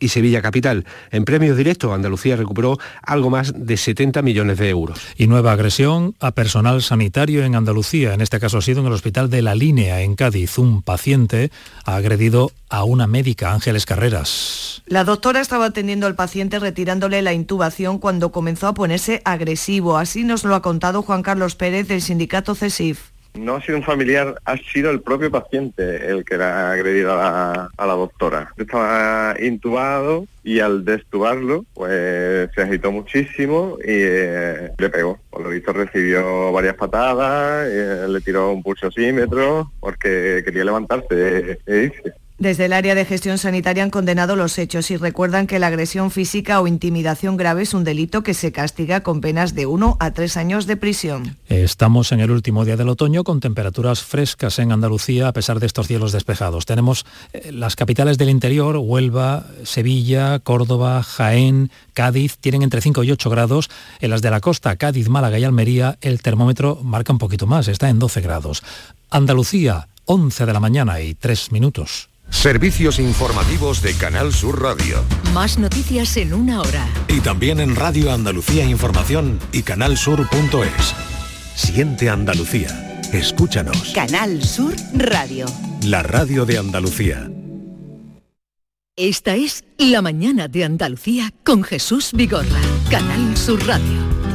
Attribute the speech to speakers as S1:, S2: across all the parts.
S1: y Sevilla Capital. En premios directos, Andalucía recuperó algo más de 70 millones de euros.
S2: Y nueva agresión a personal sanitario en Andalucía. En este caso ha sido en el Hospital de la Línea, en Cádiz. Un paciente ha agredido a una médica, Ángeles Carreras.
S3: La doctora estaba atendiendo al paciente retirándole la intubación cuando comenzó a ponerse agresivo. Así nos lo ha contado Juan Carlos Pérez del sindicato CESIF.
S4: No ha sido un familiar, ha sido el propio paciente el que ha agredido a la, doctora. Estaba intubado y al destubarlo, pues se agitó muchísimo y eh, le pegó. Por lo visto recibió varias patadas, eh, le tiró un pulsosímetro porque quería levantarse e
S3: desde el área de gestión sanitaria han condenado los hechos y recuerdan que la agresión física o intimidación grave es un delito que se castiga con penas de 1 a 3 años de prisión.
S2: Estamos en el último día del otoño con temperaturas frescas en Andalucía a pesar de estos cielos despejados. Tenemos eh, las capitales del interior, Huelva, Sevilla, Córdoba, Jaén, Cádiz, tienen entre 5 y 8 grados. En las de la costa, Cádiz, Málaga y Almería, el termómetro marca un poquito más, está en 12 grados. Andalucía, 11 de la mañana y 3 minutos.
S5: Servicios informativos de Canal Sur Radio.
S6: Más noticias en una hora.
S5: Y también en Radio Andalucía Información y canalsur.es. Siente Andalucía. Escúchanos.
S6: Canal Sur Radio.
S5: La radio de Andalucía.
S6: Esta es La mañana de Andalucía con Jesús Vigorra. Canal Sur Radio.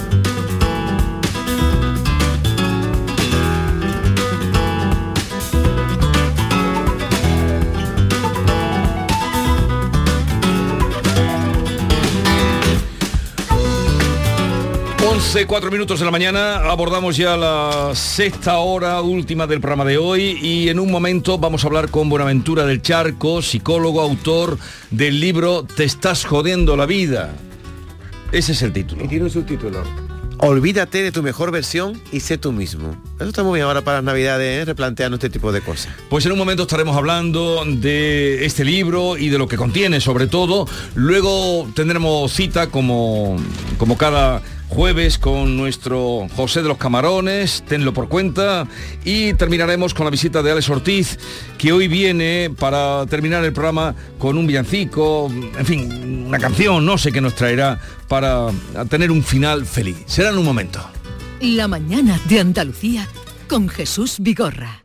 S7: 11, 4 minutos de la mañana, abordamos ya la sexta hora última del programa de hoy y en un momento vamos a hablar con Buenaventura del Charco, psicólogo, autor del libro Te estás jodiendo la vida. Ese es el título.
S1: Y tiene un subtítulo.
S8: Olvídate de tu mejor versión y sé tú mismo. Eso está muy bien ahora para las navidades, ¿eh? replanteando este tipo de cosas.
S7: Pues en un momento estaremos hablando de este libro y de lo que contiene sobre todo. Luego tendremos cita como, como cada jueves con nuestro José de los Camarones, tenlo por cuenta, y terminaremos con la visita de Alex Ortiz, que hoy viene para terminar el programa con un villancico, en fin, una canción, no sé qué nos traerá para tener un final feliz. Será en un momento.
S6: La mañana de Andalucía con Jesús Vigorra.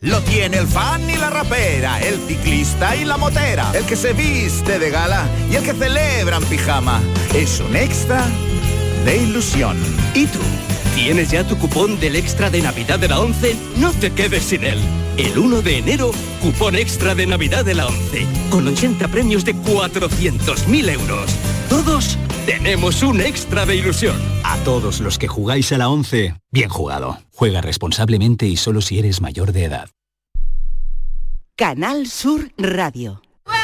S9: Lo tiene el fan y la rapera, el ciclista y la motera, el que se viste de gala y el que celebra en pijama. Es un extra de ilusión.
S10: ¿Y tú? ¿Tienes ya tu cupón del extra de Navidad de la 11? No te quedes sin él. El 1 de enero, cupón extra de Navidad de la 11, con 80 premios de 400.000 euros. Todos tenemos un extra de ilusión.
S11: A todos los que jugáis a la 11, bien jugado. Juega responsablemente y solo si eres mayor de edad.
S6: Canal Sur Radio.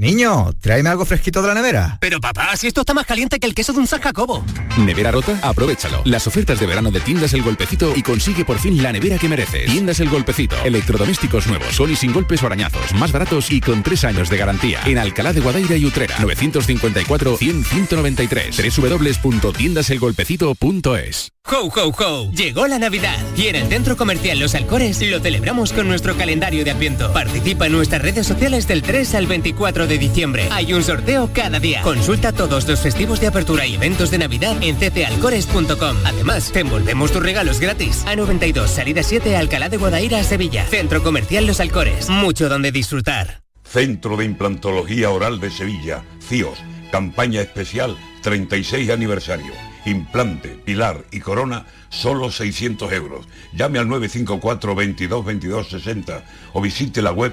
S12: Niño, tráeme algo fresquito de la nevera.
S10: Pero papá, si esto está más caliente que el queso de un San Jacobo.
S13: ¿Nevera rota? Aprovechalo. Las ofertas de verano de Tiendas El Golpecito y consigue por fin la nevera que mereces. Tiendas El Golpecito. Electrodomésticos nuevos, son y sin golpes o arañazos, más baratos y con tres años de garantía. En Alcalá de Guadaira y Utrera. 954-100-193. www.tiendaselgolpecito.es
S10: ¡Ho, ho, ho! Llegó la Navidad y en el Centro Comercial Los Alcores lo celebramos con nuestro calendario de Adviento. Participa en nuestras redes sociales del 3 al 24 de diciembre. Hay un sorteo cada día. Consulta todos los festivos de apertura y eventos de Navidad en ccalcores.com. Además, te envolvemos tus regalos gratis. A92, salida 7, Alcalá de Guadaira, Sevilla. Centro Comercial Los Alcores. Mucho donde disfrutar.
S14: Centro de Implantología Oral de Sevilla, CIOS. Campaña especial 36 aniversario. Implante, pilar y corona, solo 600 euros. Llame al 954 22 22 60 o visite la web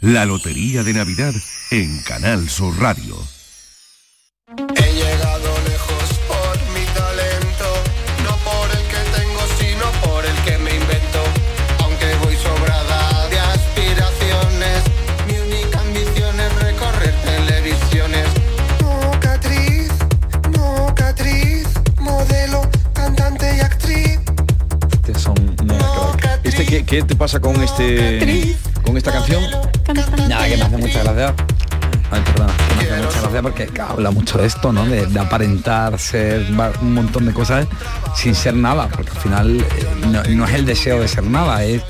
S15: La Lotería de Navidad en Canal Sur Radio.
S7: ¿Qué, qué te pasa con este con esta canción?
S16: Nada, que me hace mucha gracia. Ay, perdona, que me hace mucha gracia porque claro, habla mucho de esto, ¿no? De, de aparentar ser un montón de cosas sin ser nada, porque al final eh, no, no es el deseo de ser nada, es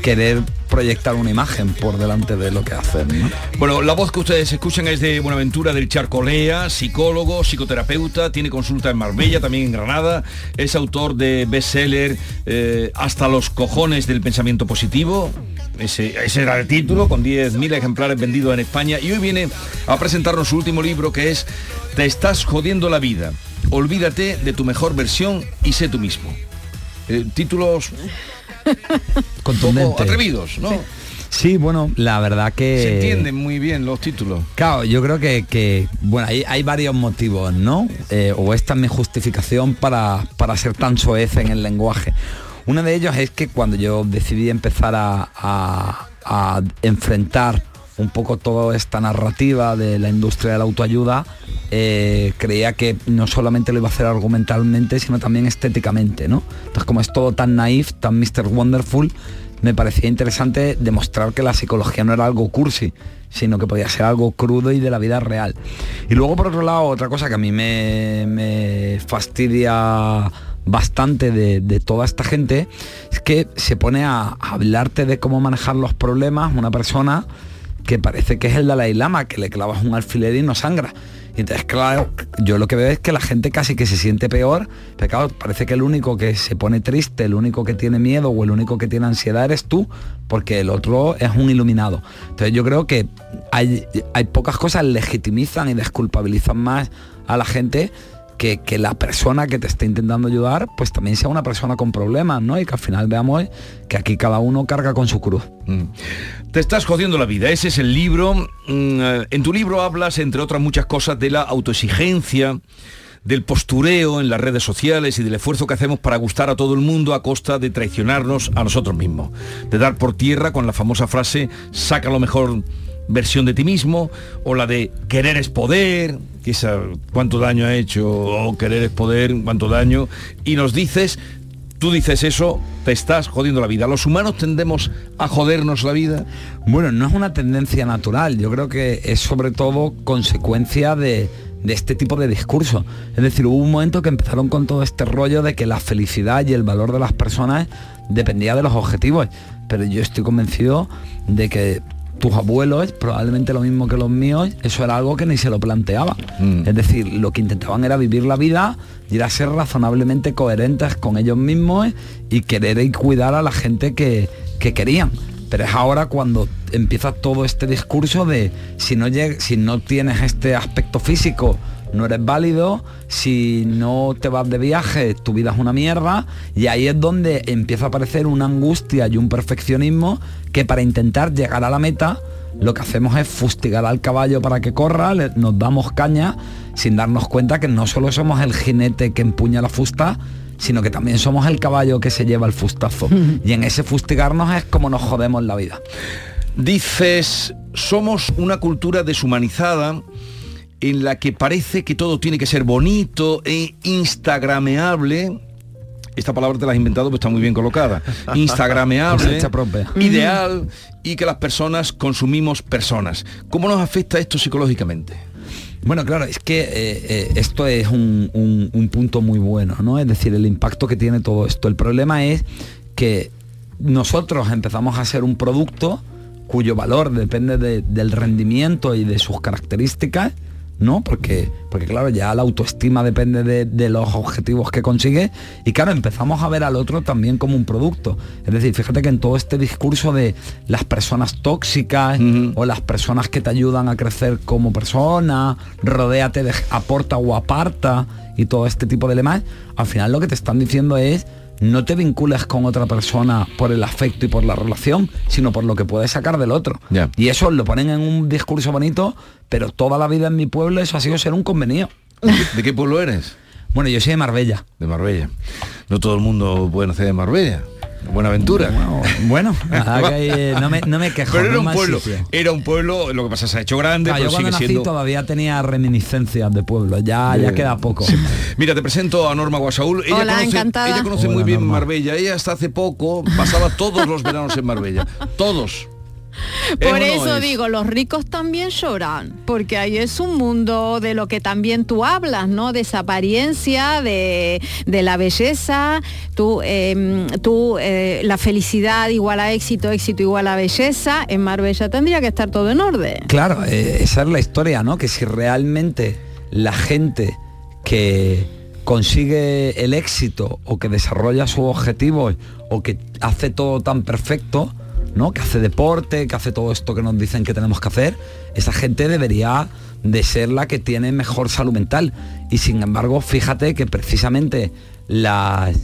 S16: querer proyectar una imagen por delante de lo que hacen, ¿no?
S7: Bueno, la voz que ustedes escuchan es de Buenaventura del Charcolea, psicólogo, psicoterapeuta, tiene consulta en Marbella, también en Granada, es autor de bestseller eh, Hasta los cojones del pensamiento positivo. Ese, ese era el título, con 10.000 ejemplares vendidos en España. Y hoy viene a presentarnos su último libro que es Te estás jodiendo la vida. Olvídate de tu mejor versión y sé tú mismo. Eh, títulos
S16: Contundente.
S7: atrevidos, ¿no?
S16: Sí, bueno, la verdad que...
S7: Se entienden muy bien los títulos.
S16: Claro, yo creo que, que, bueno, hay, hay varios motivos, ¿no? Eh, o esta es mi justificación para, para ser tan soez en el lenguaje. Uno de ellos es que cuando yo decidí empezar a, a- a enfrentar un poco toda esta narrativa de la industria de la autoayuda, eh, creía que no solamente lo iba a hacer argumentalmente, sino también estéticamente, ¿no? Entonces, como es todo tan naif, tan Mr. Wonderful, me parecía interesante demostrar que la psicología no era algo cursi, sino que podía ser algo crudo y de la vida real. Y luego, por otro lado, otra cosa que a mí me, fastidia bastante de, toda esta gente es que se pone a hablarte de cómo manejar los problemas una persona que parece que es el Dalai Lama, que le clavas un alfiler y no sangra. Y entonces, claro, yo lo que veo es que la gente casi que se siente peor, pero claro, parece que el único que se pone triste, el único que tiene miedo o el único que tiene ansiedad eres tú, porque el otro es un iluminado. Entonces yo creo que hay, hay pocas cosas legitimizan y desculpabilizan más a la gente que, la persona que te está intentando ayudar, pues también sea una persona con problemas, ¿no? Y que al final veamos que aquí cada uno carga con su cruz.
S7: Te estás jodiendo la vida, ese es el libro. Mm, eh, En tu libro hablas, entre otras muchas cosas, de la autoexigencia, del postureo en las redes sociales y del esfuerzo que hacemos para gustar a todo el mundo a costa de traicionarnos a nosotros mismos. De dar por tierra con la famosa frase, saca lo mejor versión de ti mismo, o la de querer es poder, esa cuánto daño ha hecho, o querer es poder, cuánto daño, y nos dices, tú dices eso, te estás jodiendo la vida. Los humanos tendemos a jodernos la vida.
S16: Bueno, no es una tendencia natural, yo creo que es sobre todo consecuencia de, de este tipo de discurso. Es decir, hubo un momento que empezaron con todo este rollo de que la felicidad y el valor de las personas dependía de los objetivos, pero yo estoy convencido de que tus abuelos, probablemente lo mismo que los míos, eso era algo que ni se lo planteaba. Es decir, lo que intentaban era vivir la vida y era ser razonablemente coherentes con ellos mismos y querer y cuidar a la gente que, que querían. Pero es ahora cuando empieza todo este discurso de si no, lleg- si no tienes este aspecto físico, no eres válido, si no te vas de viaje, tu vida es una mierda, y ahí es donde empieza a aparecer una angustia y un perfeccionismo que para intentar llegar a la meta, lo que hacemos es fustigar al caballo para que corra, le- nos damos caña sin darnos cuenta que no solo somos el jinete que empuña la fusta, sino que también somos el caballo que se lleva el fustazo. y en ese fustigarnos es como nos jodemos la vida.
S7: Dices, somos una cultura deshumanizada en la que parece que todo tiene que ser bonito e instagrameable. Esta palabra te la has inventado, pero está muy bien colocada. Instagrameable, ideal y que las personas consumimos personas. ¿Cómo nos afecta esto psicológicamente?
S16: Bueno, claro, es que eh, eh, esto es un, un- un punto muy bueno, ¿no? Es decir, el impacto que tiene todo esto. El problema es que nosotros empezamos a ser un producto cuyo valor depende de- del rendimiento y de sus características, ¿no? Porque, porque claro, ya la autoestima depende de, de los objetivos que consigue y claro, empezamos a ver al otro también como un producto. Es decir, fíjate que en todo este discurso de las personas tóxicas o las personas que te ayudan a crecer como persona, rodéate de aporta o aparta y todo este tipo de lemas, al final lo que te están diciendo es no te vincules con otra persona por el afecto y por la relación, sino por lo que puedes sacar del otro. Y eso lo ponen en un discurso bonito, pero toda la vida en mi pueblo eso ha sido ser un convenido.
S7: ¿De qué pueblo eres?
S16: Bueno, yo soy de Marbella.
S7: De Marbella. No todo el mundo puede nacer de Marbella. Buenaventura.
S16: Bueno, que hay, eh, no, me, no me quejo.
S7: Pero
S16: no
S7: era un pueblo,
S16: sitio.
S7: era un pueblo, lo que pasa se ha hecho grande,
S16: Ah,
S7: pero
S16: yo
S7: sigue
S16: nací
S7: siendo.
S16: todavía tenía reminiscencias de pueblo, ya, ya queda poco.
S7: Mira, te presento a Norma Guasaúl. Ella
S17: Hola,
S7: conoce,
S17: encantada.
S7: Ella conoce muy bien
S16: Norma.
S7: Marbella. Ella hasta hace poco pasaba todos los veranos en Marbella. Todos. ¿Es o
S17: Por
S7: no
S17: eso
S7: es?
S17: digo, los ricos también lloran, porque ahí es un mundo de lo que también tú hablas, ¿no? De esa apariencia, de, de la belleza, tú, eh, tú, eh, la felicidad igual a éxito, éxito igual a belleza. En Marbella tendría que estar todo en orden.
S16: Claro, eh, esa es la historia, ¿no? Que si realmente la gente que consigue el éxito o que desarrolla sus objetivos o que hace todo tan perfecto, ¿no? Que hace deporte, que hace todo esto que nos dicen que tenemos que hacer, esa gente debería de ser la que tiene mejor salud mental. Y sin embargo, fíjate que precisamente las,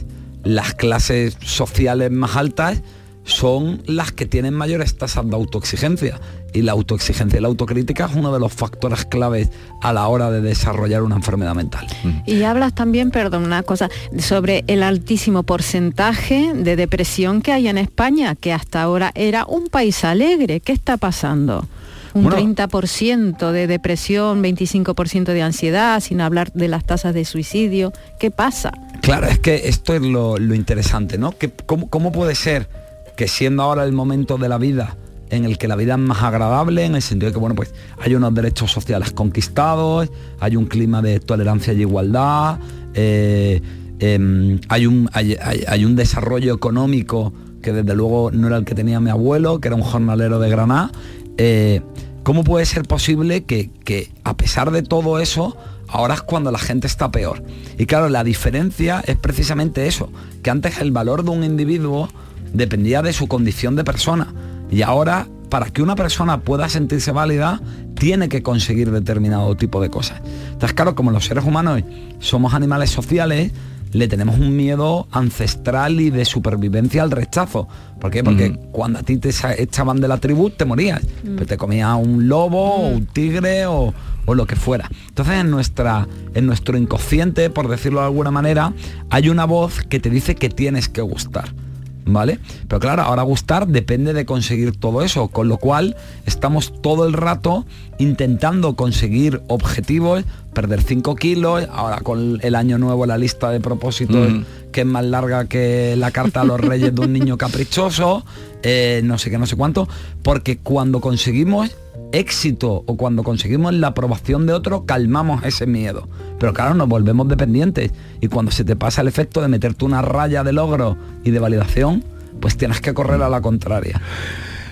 S16: las clases sociales más altas son las que tienen mayores tasas de autoexigencia. Y la autoexigencia y la autocrítica es uno de los factores claves a la hora de desarrollar una enfermedad mental.
S17: Y hablas también, perdón, una cosa, sobre el altísimo porcentaje de depresión que hay en España, que hasta ahora era un país alegre. ¿Qué está pasando? Un
S16: Bueno.
S17: 30% de depresión, 25% de ansiedad, sin hablar de las tasas de suicidio. ¿Qué pasa?
S16: Claro, es que esto es lo, lo interesante, ¿no? Que, ¿cómo, cómo puede ser que siendo ahora el momento de la vida en el que la vida es más agradable, en el sentido de que, bueno, pues hay unos derechos sociales conquistados, hay un clima de tolerancia y igualdad, eh, em, hay, un, hay, hay- un desarrollo económico que desde luego no era el que tenía mi abuelo, que era un jornalero de Granada. eh, ¿Cómo puede ser posible que, que a pesar de todo eso, ahora es cuando la gente está peor? Y claro, la diferencia es precisamente eso, que antes el valor de un individuo dependía de su condición de persona. Y ahora, para que una persona pueda sentirse válida, tiene que conseguir determinado tipo de cosas. Entonces, claro, como los seres humanos somos animales sociales, le tenemos un miedo ancestral y de supervivencia al rechazo. ¿Por qué? Porque cuando a ti te echaban de la tribu, te morías. Pues te comía un lobo, o un tigre o, o lo que fuera. Entonces en, nuestra, en nuestro inconsciente, por decirlo de alguna manera, hay una voz que te dice que tienes que gustar. ¿Vale? Pero claro, ahora gustar depende de conseguir todo eso, con lo cual estamos todo el rato intentando conseguir objetivos, perder 5 kilos, ahora con el año nuevo la lista de propósitos
S7: Mm.
S16: que es más larga que la carta a los reyes de un niño caprichoso, eh, no sé qué, no sé cuánto, porque cuando conseguimos éxito o cuando conseguimos la aprobación de otro, calmamos ese miedo. Pero claro, nos volvemos dependientes. Y cuando se te pasa el efecto de meterte una raya de logro y de validación, pues tienes que correr a la contraria.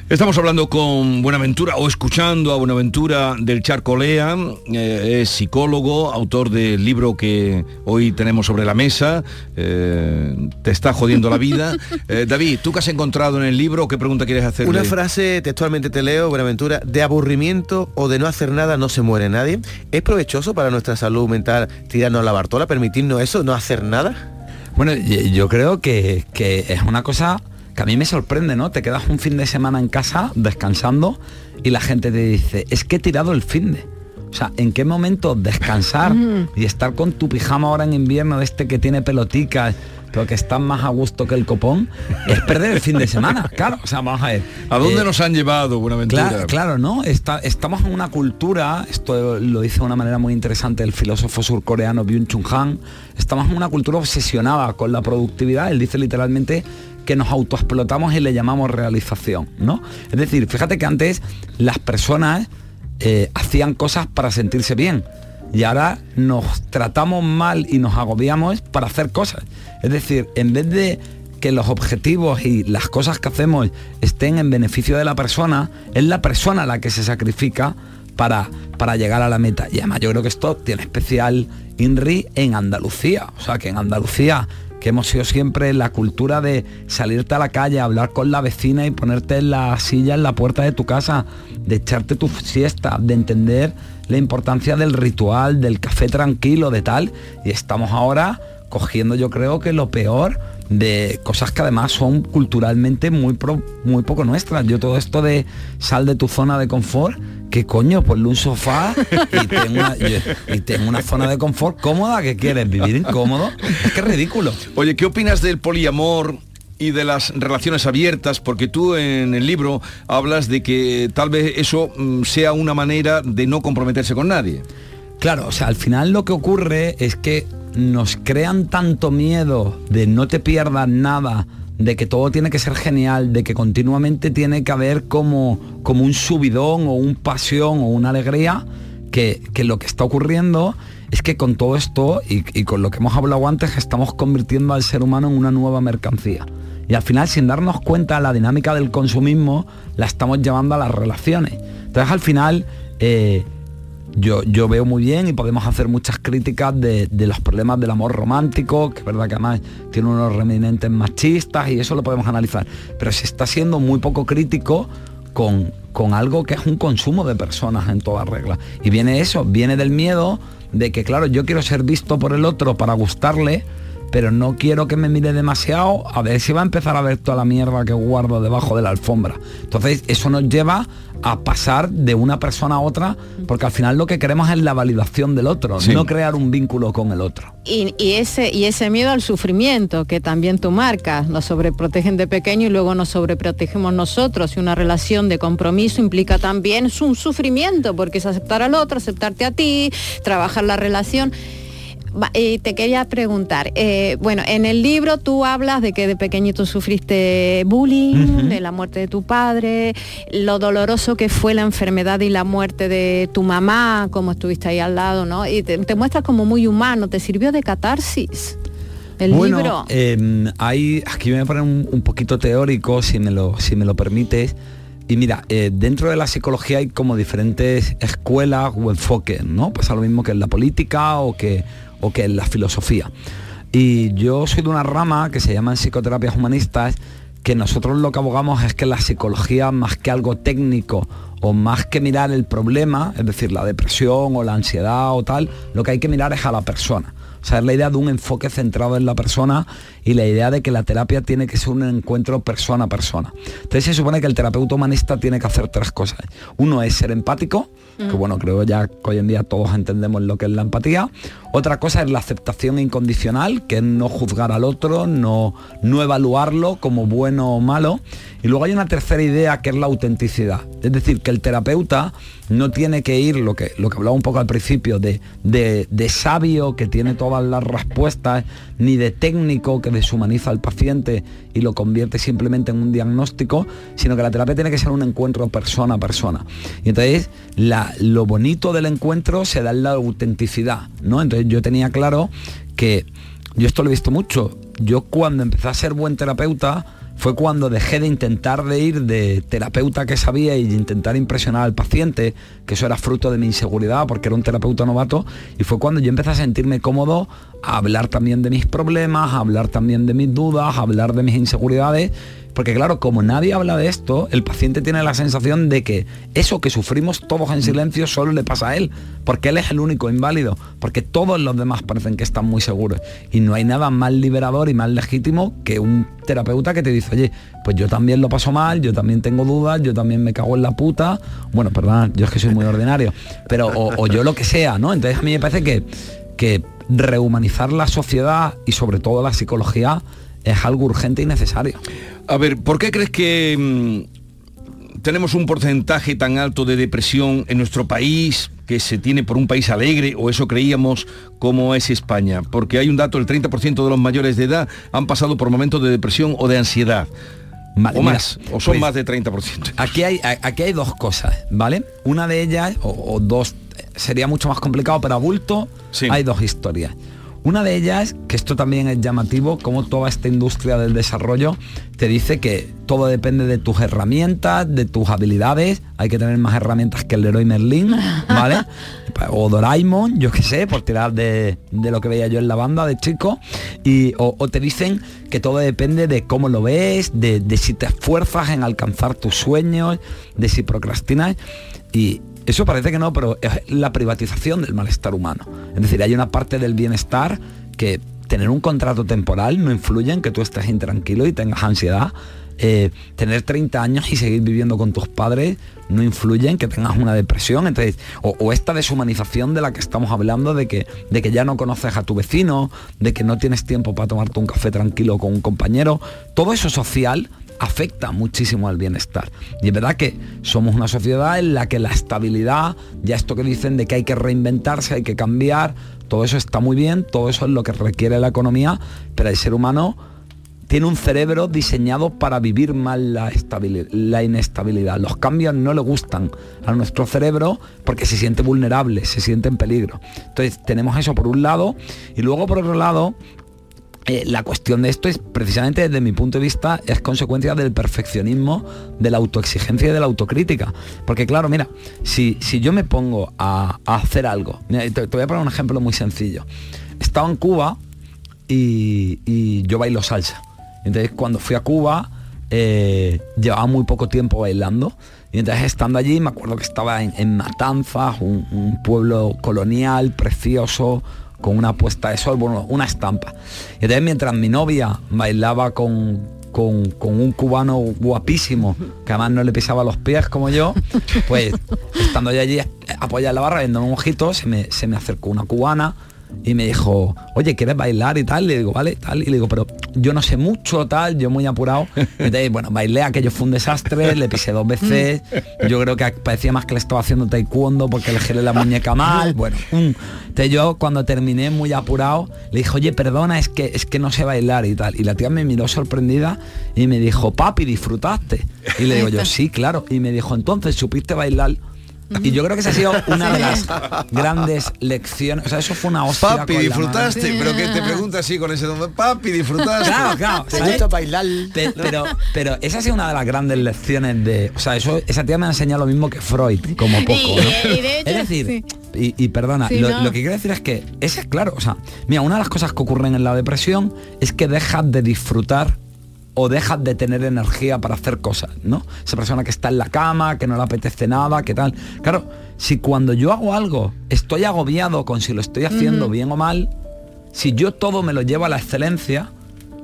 S7: Estamos hablando con Buenaventura o escuchando a Buenaventura del Charcolea, eh, es psicólogo, autor del libro que hoy tenemos sobre la mesa, eh, Te está jodiendo la vida. Eh, David, ¿tú qué has encontrado en el libro? ¿Qué pregunta quieres hacerle?
S8: Una frase, textualmente te leo, Buenaventura, de aburrimiento o de no hacer nada no se muere nadie. ¿Es provechoso para nuestra salud mental tirarnos a la bartola, permitirnos eso, no hacer nada?
S16: Bueno, yo creo que, que es una cosa que a mí me sorprende, ¿no? Te quedas un fin de semana en casa descansando y la gente te dice, es que he tirado el fin de. O sea, ¿en qué momento descansar y estar con tu pijama ahora en invierno de este que tiene peloticas, pero que está más a gusto que el copón? Es perder el fin de semana, claro. O sea, vamos a ver.
S7: ¿A dónde
S16: Eh,
S7: nos han llevado, Buenaventura?
S16: Claro, claro, ¿no? Está- estamos en una cultura, esto lo dice de una manera muy interesante el filósofo surcoreano Byung-Chul Han, estamos en una cultura obsesionada con la productividad, él dice literalmente que nos autoexplotamos y le llamamos realización, ¿no? Es decir, fíjate que antes las personas eh, hacían cosas para sentirse bien y ahora nos tratamos mal y nos agobiamos para hacer cosas. Es decir, en vez de que los objetivos y las cosas que hacemos estén en beneficio de la persona, es la persona la que se sacrifica para, para llegar a la meta. Y además yo creo que esto tiene especial INRI en Andalucía. O sea, que en Andalucía, que hemos sido siempre la cultura de salirte a la calle, hablar con la vecina y ponerte en la silla en la puerta de tu casa, de echarte tu siesta, de entender la importancia del ritual, del café tranquilo, de tal. Y estamos ahora cogiendo yo creo que lo peor de cosas que además son culturalmente muy pro- muy poco nuestras. Yo todo esto de sal de tu zona de confort, ¿qué coño? Ponle un sofá y tengo una, y- tengo una zona de confort cómoda que quieres vivir incómodo. Es que es ridículo.
S7: Oye, ¿qué opinas del poliamor y de las relaciones abiertas? Porque tú en el libro hablas de que tal vez eso mm, sea una manera de no comprometerse con nadie.
S16: Claro, o sea, al final lo que ocurre es que nos crean tanto miedo de no te pierdas nada, de que todo tiene que ser genial, de que continuamente tiene que haber como, como un subidón o un pasión o una alegría, que, que lo que está ocurriendo es que con todo esto y, y con lo que hemos hablado antes estamos convirtiendo al ser humano en una nueva mercancía. Y al final, sin darnos cuenta, la dinámica del consumismo la estamos llevando a las relaciones. Entonces, al final, eh, yo, yo veo muy bien y podemos hacer muchas críticas de, de los problemas del amor romántico, que es verdad que además tiene unos remanentes machistas y eso lo podemos analizar. Pero se está siendo muy poco crítico con, con algo que es un consumo de personas en toda regla. Y viene eso, viene del miedo de que, claro, yo quiero ser visto por el otro para gustarle, pero no quiero que me mire demasiado a ver si va a empezar a ver toda la mierda que guardo debajo de la alfombra. Entonces eso nos lleva a pasar de una persona a otra, porque al final lo que queremos es la validación del otro,
S17: Sí.
S16: no crear un vínculo con el otro.
S17: Y, y ese, y ese miedo al sufrimiento que también tú marcas, nos sobreprotegen de pequeño y luego nos sobreprotegemos nosotros. Y una relación de compromiso implica también es un sufrimiento, porque es aceptar al otro, aceptarte a ti, trabajar la relación. Eh, te quería preguntar, eh, bueno, en el libro tú hablas de que de pequeñito sufriste bullying, de la muerte de tu padre, lo doloroso que fue la enfermedad y la muerte de tu mamá, como estuviste ahí al lado, ¿no? Y te, te muestras como muy humano, ¿te sirvió de catarsis? El
S16: bueno,
S17: libro.
S16: eh, hay, aquí me voy a poner un, un poquito teórico, si me lo, si me lo permites. Y mira, eh, dentro de la psicología hay como diferentes escuelas o enfoques, ¿no? Pasa lo mismo que en la política o que, o que en la filosofía. Y yo soy de una rama que se llaman psicoterapias humanistas, que nosotros lo que abogamos es que la psicología, más que algo técnico o más que mirar el problema, es decir, la depresión o la ansiedad o tal, lo que hay que mirar es a la persona. O sea, es la idea de un enfoque centrado en la persona y la idea de que la terapia tiene que ser un encuentro persona a persona. Entonces se supone que el terapeuta humanista tiene que hacer tres cosas. Uno es ser empático, que bueno, creo ya que hoy en día todos entendemos lo que es la empatía. Otra cosa es la aceptación incondicional, que es no juzgar al otro, no, no evaluarlo como bueno o malo. Y luego hay una tercera idea que es la autenticidad. Es decir, que el terapeuta no tiene que ir, lo que, lo que hablaba un poco al principio, de, de, de sabio que tiene todas las respuestas, ni de técnico que deshumaniza al paciente y lo convierte simplemente en un diagnóstico, sino que la terapia tiene que ser un encuentro persona a persona. Y entonces la- lo bonito del encuentro se da en la autenticidad, ¿no? Entonces yo tenía claro que yo esto lo he visto mucho. Yo cuando empecé a ser buen terapeuta fue cuando dejé de intentar de ir de terapeuta que sabía y intentar impresionar al paciente, que eso era fruto de mi inseguridad porque era un terapeuta novato, y fue cuando yo empecé a sentirme cómodo a hablar también de mis problemas, a hablar también de mis dudas, a hablar de mis inseguridades porque claro, como nadie habla de esto, el paciente tiene la sensación de que eso que sufrimos todos en silencio solo le pasa a él, porque él es el único inválido, porque todos los demás parecen que están muy seguros. Y no hay nada más liberador y más legítimo que un terapeuta que te dice, oye, pues yo también lo paso mal, yo también tengo dudas, yo también me cago en la puta. Bueno, perdón, yo es que soy muy ordinario, pero o, o yo lo que sea, ¿no? Entonces a mí me parece que, que rehumanizar la sociedad y sobre todo la psicología es algo urgente y necesario.
S7: A ver, ¿por qué crees que mm, tenemos un porcentaje tan alto de depresión en nuestro país que se tiene por un país alegre o eso creíamos como es España? Porque hay un dato, el 30% de los mayores de edad han pasado por momentos de depresión o de ansiedad. O
S16: mira,
S7: más, o son
S16: pues,
S7: más de 30%.
S16: Aquí hay, aquí hay dos cosas, ¿vale? Una de ellas, o, o dos, sería mucho más complicado, pero a bulto hay dos historias. Una de ellas, que esto también es llamativo, como toda esta industria del desarrollo te dice que todo depende de tus herramientas, de tus habilidades. Hay que tener más herramientas que el Leroy Merlin, ¿vale? o Doraemon, yo qué sé, por tirar de, de lo que veía yo en la banda de chico. Y, o, o te dicen que todo depende de cómo lo ves, de, de si te esfuerzas en alcanzar tus sueños, de si procrastinas. Y eso parece que no, pero es la privatización del malestar humano. Es decir, hay una parte del bienestar que tener un contrato temporal no influye en que tú estés intranquilo y tengas ansiedad. Eh, tener 30 años y seguir viviendo con tus padres no influye en que tengas una depresión. Entonces, o, o esta deshumanización de la que estamos hablando, de que, de que ya no conoces a tu vecino, de que no tienes tiempo para tomarte un café tranquilo con un compañero, todo eso social afecta muchísimo al bienestar. Y es verdad que somos una sociedad en la que la estabilidad, ya esto que dicen de que hay que reinventarse, hay que cambiar, todo eso está muy bien, todo eso es lo que requiere la economía, pero el ser humano tiene un cerebro diseñado para vivir mal la, la inestabilidad. Los cambios no le gustan a nuestro cerebro porque se siente vulnerable, se siente en peligro. Entonces tenemos eso por un lado y luego por otro lado eh, la cuestión de esto es precisamente desde mi punto de vista es consecuencia del perfeccionismo, de la autoexigencia y de la autocrítica. Porque claro, mira, si, si yo me pongo a, hacer algo, te, voy a poner un ejemplo muy sencillo. Estaba en Cuba y, yo bailo salsa. Entonces cuando fui a Cuba eh, llevaba muy poco tiempo bailando. Y entonces estando allí me acuerdo que estaba en, Matanzas, un pueblo colonial, precioso, con una puesta de sol, bueno, una estampa. Y entonces mientras mi novia bailaba con, con, un cubano guapísimo, que además no le pisaba los pies como yo, pues estando yo allí apoyada en la barra, viendo un ojito, se me, se me acercó una cubana y me dijo, oye, ¿quieres bailar y tal? Le digo, vale, tal. Y le digo, pero yo no sé mucho, tal, yo muy apurado. Entonces, bueno, bailé, aquello fue un desastre, le pisé dos veces. Yo creo que parecía más que le estaba haciendo taekwondo porque le giré la muñeca mal. Bueno, entonces yo cuando terminé muy apurado, le dije, oye, perdona, es que, es que no sé bailar y tal. Y la tía me miró sorprendida y me dijo, papi, ¿disfrutaste? Y le digo yo, sí, claro. Y me dijo, entonces, ¿supiste bailar? Y yo creo que esa ha sido una de las grandes lecciones. O sea, eso fue una hostia.
S7: Papi, disfrutaste, pero que te pregunta así con ese nombre, papi, disfrutaste.
S16: Claro, claro.
S8: ¿Te
S16: ¿sabes?
S8: gusta bailar?
S16: Pe- Pero, pero esa ha sido una de las grandes lecciones de. O sea, eso, esa tía me ha enseñado lo mismo que Freud, como poco.
S17: Y-
S16: ¿no?
S17: y de hecho,
S16: es decir, y, y perdona,
S17: Sí,
S16: lo,
S17: no.
S16: lo que quiero decir es que ese es claro. O sea, mira, una de las cosas que ocurren en la depresión es que dejas de disfrutar o dejas de tener energía para hacer cosas, ¿no? Esa persona que está en la cama, que no le apetece nada, que tal. Claro, si cuando yo hago algo estoy agobiado con si lo estoy haciendo bien o mal, si yo todo me lo llevo a la excelencia,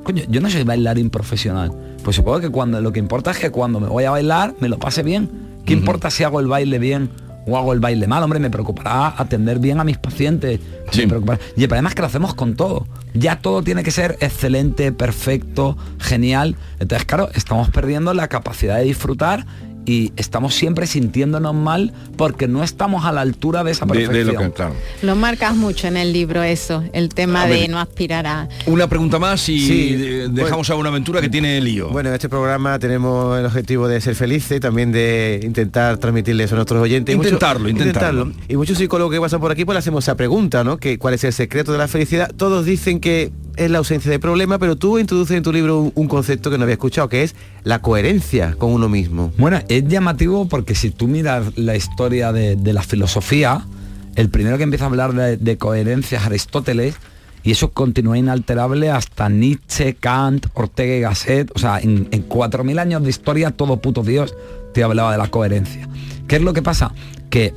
S16: coño, yo no soy bailarín profesional. Pues supongo que cuando lo que importa es que cuando me voy a bailar me lo pase bien. ¿Qué importa si hago el baile bien o hago el baile mal? Hombre, me preocupará atender bien a mis pacientes. me preocupará- Y el problema es que lo hacemos con todo. Ya todo tiene que ser excelente, perfecto, genial. Entonces, claro, estamos perdiendo la capacidad de disfrutar y estamos siempre sintiéndonos mal porque no estamos a la altura de esa
S7: De- de
S16: perfección.
S7: lo que- claro.
S17: Lo marcas mucho en el libro eso, el tema de no aspirar a...
S7: Una pregunta más y
S8: Sí,
S7: dejamos a una aventura que tiene lío.
S8: Bueno, en este programa tenemos el objetivo de ser felices, también de intentar transmitirle eso a nuestros oyentes. Y mucho-
S7: Intentarlo, intentarlo.
S8: Y muchos psicólogos que pasan por aquí pues le hacemos esa pregunta, ¿no? Que, ¿Cuál es el secreto de la felicidad? Todos dicen que es la ausencia de problema, pero tú introduces en tu libro un, concepto que no había escuchado, que es la coherencia con uno mismo.
S16: Bueno, es llamativo porque si tú miras la historia de, la filosofía, el primero que empieza a hablar de, de coherencia es Aristóteles, y eso continúa inalterable hasta Nietzsche, Kant, Ortega y Gasset. O sea, en, en 4.000 años de historia, todo puto Dios te hablaba de la coherencia. ¿Qué es lo que pasa? Que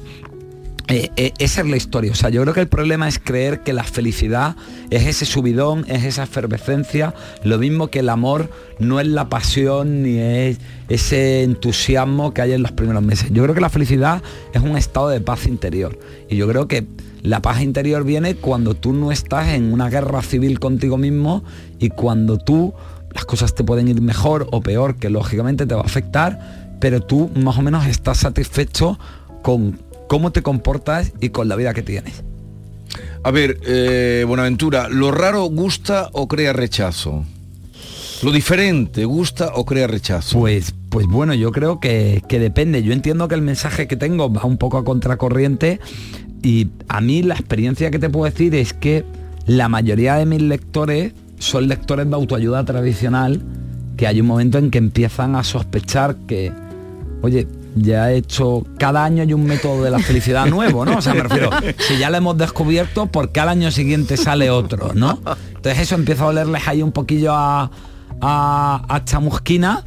S16: eh, eh, esa es la historia. O sea, yo creo que el problema es creer que la felicidad es ese subidón, es esa efervescencia, lo mismo que el amor no es la pasión ni es ese entusiasmo que hay en los primeros meses. Yo creo que la felicidad es un estado de paz interior. Y yo creo que la paz interior viene cuando tú no estás en una guerra civil contigo mismo y cuando tú las cosas te pueden ir mejor o peor, que lógicamente te va a afectar, pero tú más o menos estás satisfecho con cómo te comportas y con la vida que tienes.
S7: A ver, eh, Buenaventura, ¿lo raro gusta o crea rechazo? ¿Lo diferente gusta o crea rechazo?
S16: Pues, pues bueno, yo creo que, que depende. Yo entiendo que el mensaje que tengo va un poco a contracorriente y a mí la experiencia que te puedo decir es que la mayoría de mis lectores son lectores de autoayuda tradicional que hay un momento en que empiezan a sospechar que, oye, ya he hecho, cada año hay un método de la felicidad nuevo, ¿no? O sea, me refiero, si ya lo hemos descubierto, ¿por qué al año siguiente sale otro, ¿no? Entonces eso empieza a olerles ahí un poquillo a, a, a chamusquina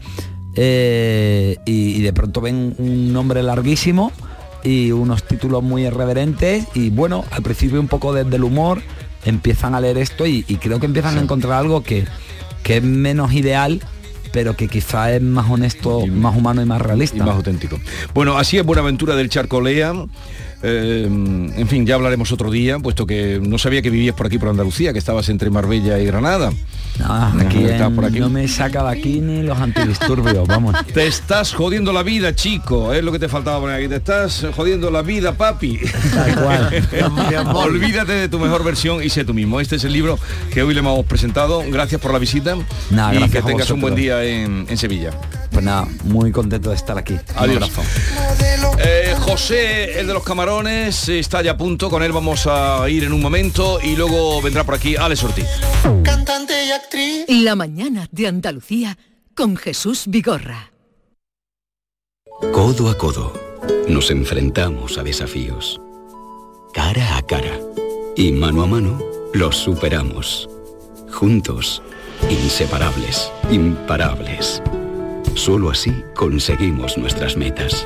S16: eh, y, y de pronto ven un nombre larguísimo y unos títulos muy irreverentes y bueno, al principio un poco desde el humor empiezan a leer esto y, y creo que empiezan a encontrar algo que, que es menos ideal pero que quizá es más honesto, más humano y más realista.
S7: Y más auténtico. Bueno, así es Buenaventura del Charcolea. Eh, en fin, ya hablaremos otro día, puesto que no sabía que vivías por aquí, por Andalucía, que estabas entre Marbella y Granada.
S16: No, aquí, en- por aquí. no me saca de aquí ni los antidisturbios, vamos.
S7: Te estás jodiendo la vida, chico, es lo que te faltaba poner aquí. Te estás jodiendo la vida, papi. Olvídate de tu mejor versión y sé tú mismo. Este es el libro que hoy le hemos presentado. Gracias por la visita
S16: Nada,
S7: y que tengas un buen día en, en Sevilla.
S16: Pues nada, muy contento de estar aquí.
S7: Adiós. Eh, José, el de los camarones, está ya a punto. Con él vamos a ir en un momento y luego vendrá por aquí Alex Ortiz.
S6: Cantante y actriz. La mañana de Andalucía con Jesús Vigorra.
S18: Codo a codo, nos enfrentamos a desafíos. Cara a cara y mano a mano, los superamos. Juntos, inseparables, imparables. Solo así conseguimos nuestras metas.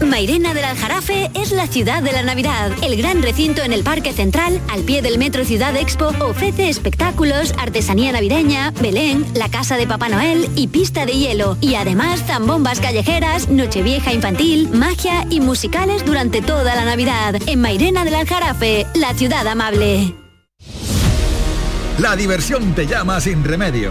S19: Mairena del Aljarafe es la ciudad de la Navidad. El gran recinto en el Parque Central, al pie del Metro Ciudad Expo, ofrece espectáculos, artesanía navideña, Belén, la casa de Papá Noel y pista de hielo. Y además zambombas callejeras, nochevieja infantil, magia y musicales durante toda la Navidad. En Mairena del Aljarafe, la ciudad amable.
S20: La diversión te llama sin remedio.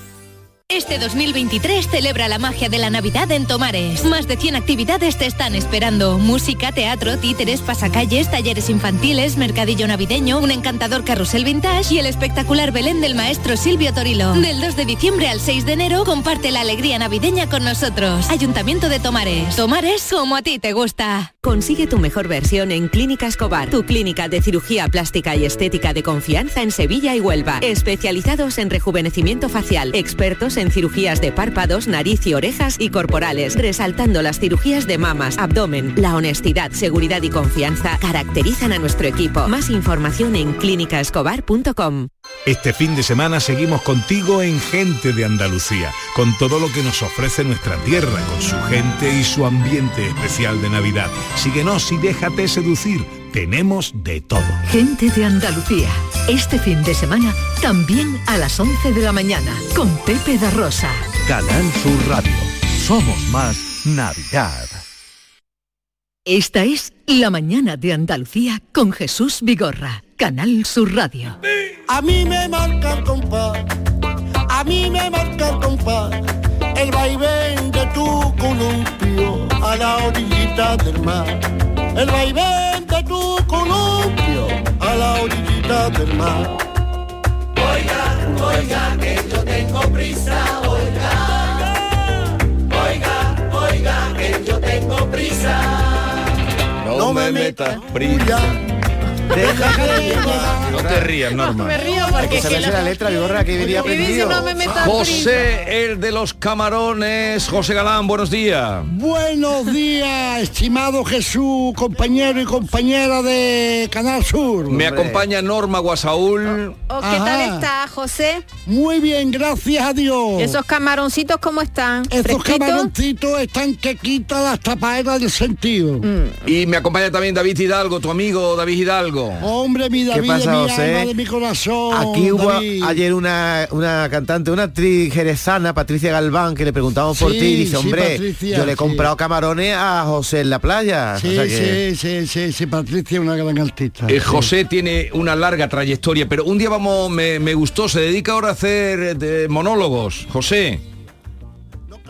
S21: Este 2023 celebra la magia de la Navidad en Tomares. Más de 100 actividades te están esperando. Música, teatro, títeres, pasacalles, talleres infantiles, mercadillo navideño, un encantador carrusel vintage y el espectacular Belén del maestro Silvio Torilo. Del 2 de diciembre al 6 de enero comparte la alegría navideña con nosotros. Ayuntamiento de Tomares. Tomares como a ti te gusta.
S22: Consigue tu mejor versión en Clínica Escobar, tu clínica de cirugía plástica y estética de confianza en Sevilla y Huelva. Especializados en rejuvenecimiento facial, expertos en cirugías de párpados, nariz y orejas y corporales, resaltando las cirugías de mamas, abdomen. La honestidad, seguridad y confianza caracterizan a nuestro equipo. Más información en clínicaescobar.com.
S23: Este fin de semana seguimos contigo en Gente de Andalucía, con todo lo que nos ofrece nuestra tierra, con su gente y su ambiente especial de Navidad. Síguenos y déjate seducir. Tenemos de todo.
S6: Gente de Andalucía. Este fin de semana también a las 11 de la mañana con Pepe da Rosa.
S15: Canal Sur Radio. Somos más Navidad.
S6: Esta es La mañana de Andalucía con Jesús Vigorra. Canal Sur Radio.
S24: A mí me marca el compás, a mí me marca el compás, el vaivén de tu columpio a la orillita del mar. El vaivén de tu columpio a la orillita del mar.
S25: Oiga, oiga, que yo tengo prisa, oiga. Oiga, oiga, que yo tengo prisa.
S24: No, me metas prisa. Llevar.
S7: No te rías, Norma.
S17: Me río porque es que lo-
S8: la letra, Vigorra, que venía aprendido.
S17: no me
S7: José, el de los camarones. José Galán, buenos días.
S24: Buenos días, estimado Jesús, compañero y compañera de Canal Sur.
S7: Me acompaña Norma Guasaúl.
S17: Oh, ¿Qué tal está, José?
S24: Muy bien, gracias a Dios.
S17: ¿Esos camaroncitos cómo están?
S24: Esos camaroncitos están que quitan las tapaderas del sentido.
S17: Mm.
S7: Y me acompaña también David Hidalgo, tu amigo David Hidalgo.
S24: Hombre, mi David,
S8: pasa,
S24: de mi
S8: José?
S24: alma, de mi corazón.
S8: Aquí hubo
S24: David.
S8: ayer una, una cantante, una actriz jerezana, Patricia Galván, que le preguntamos por
S24: Sí,
S8: ti y dice,
S24: sí,
S8: hombre,
S24: Patricia,
S8: yo le he
S24: sí.
S8: comprado camarones a José en la playa.
S24: Sí,
S8: O sea que-
S24: sí, sí, sí, sí, Patricia es una gran artista.
S7: Eh,
S24: sí.
S7: José tiene una larga trayectoria, pero un día vamos, me, me gustó, se dedica ahora a hacer eh, de monólogos. José.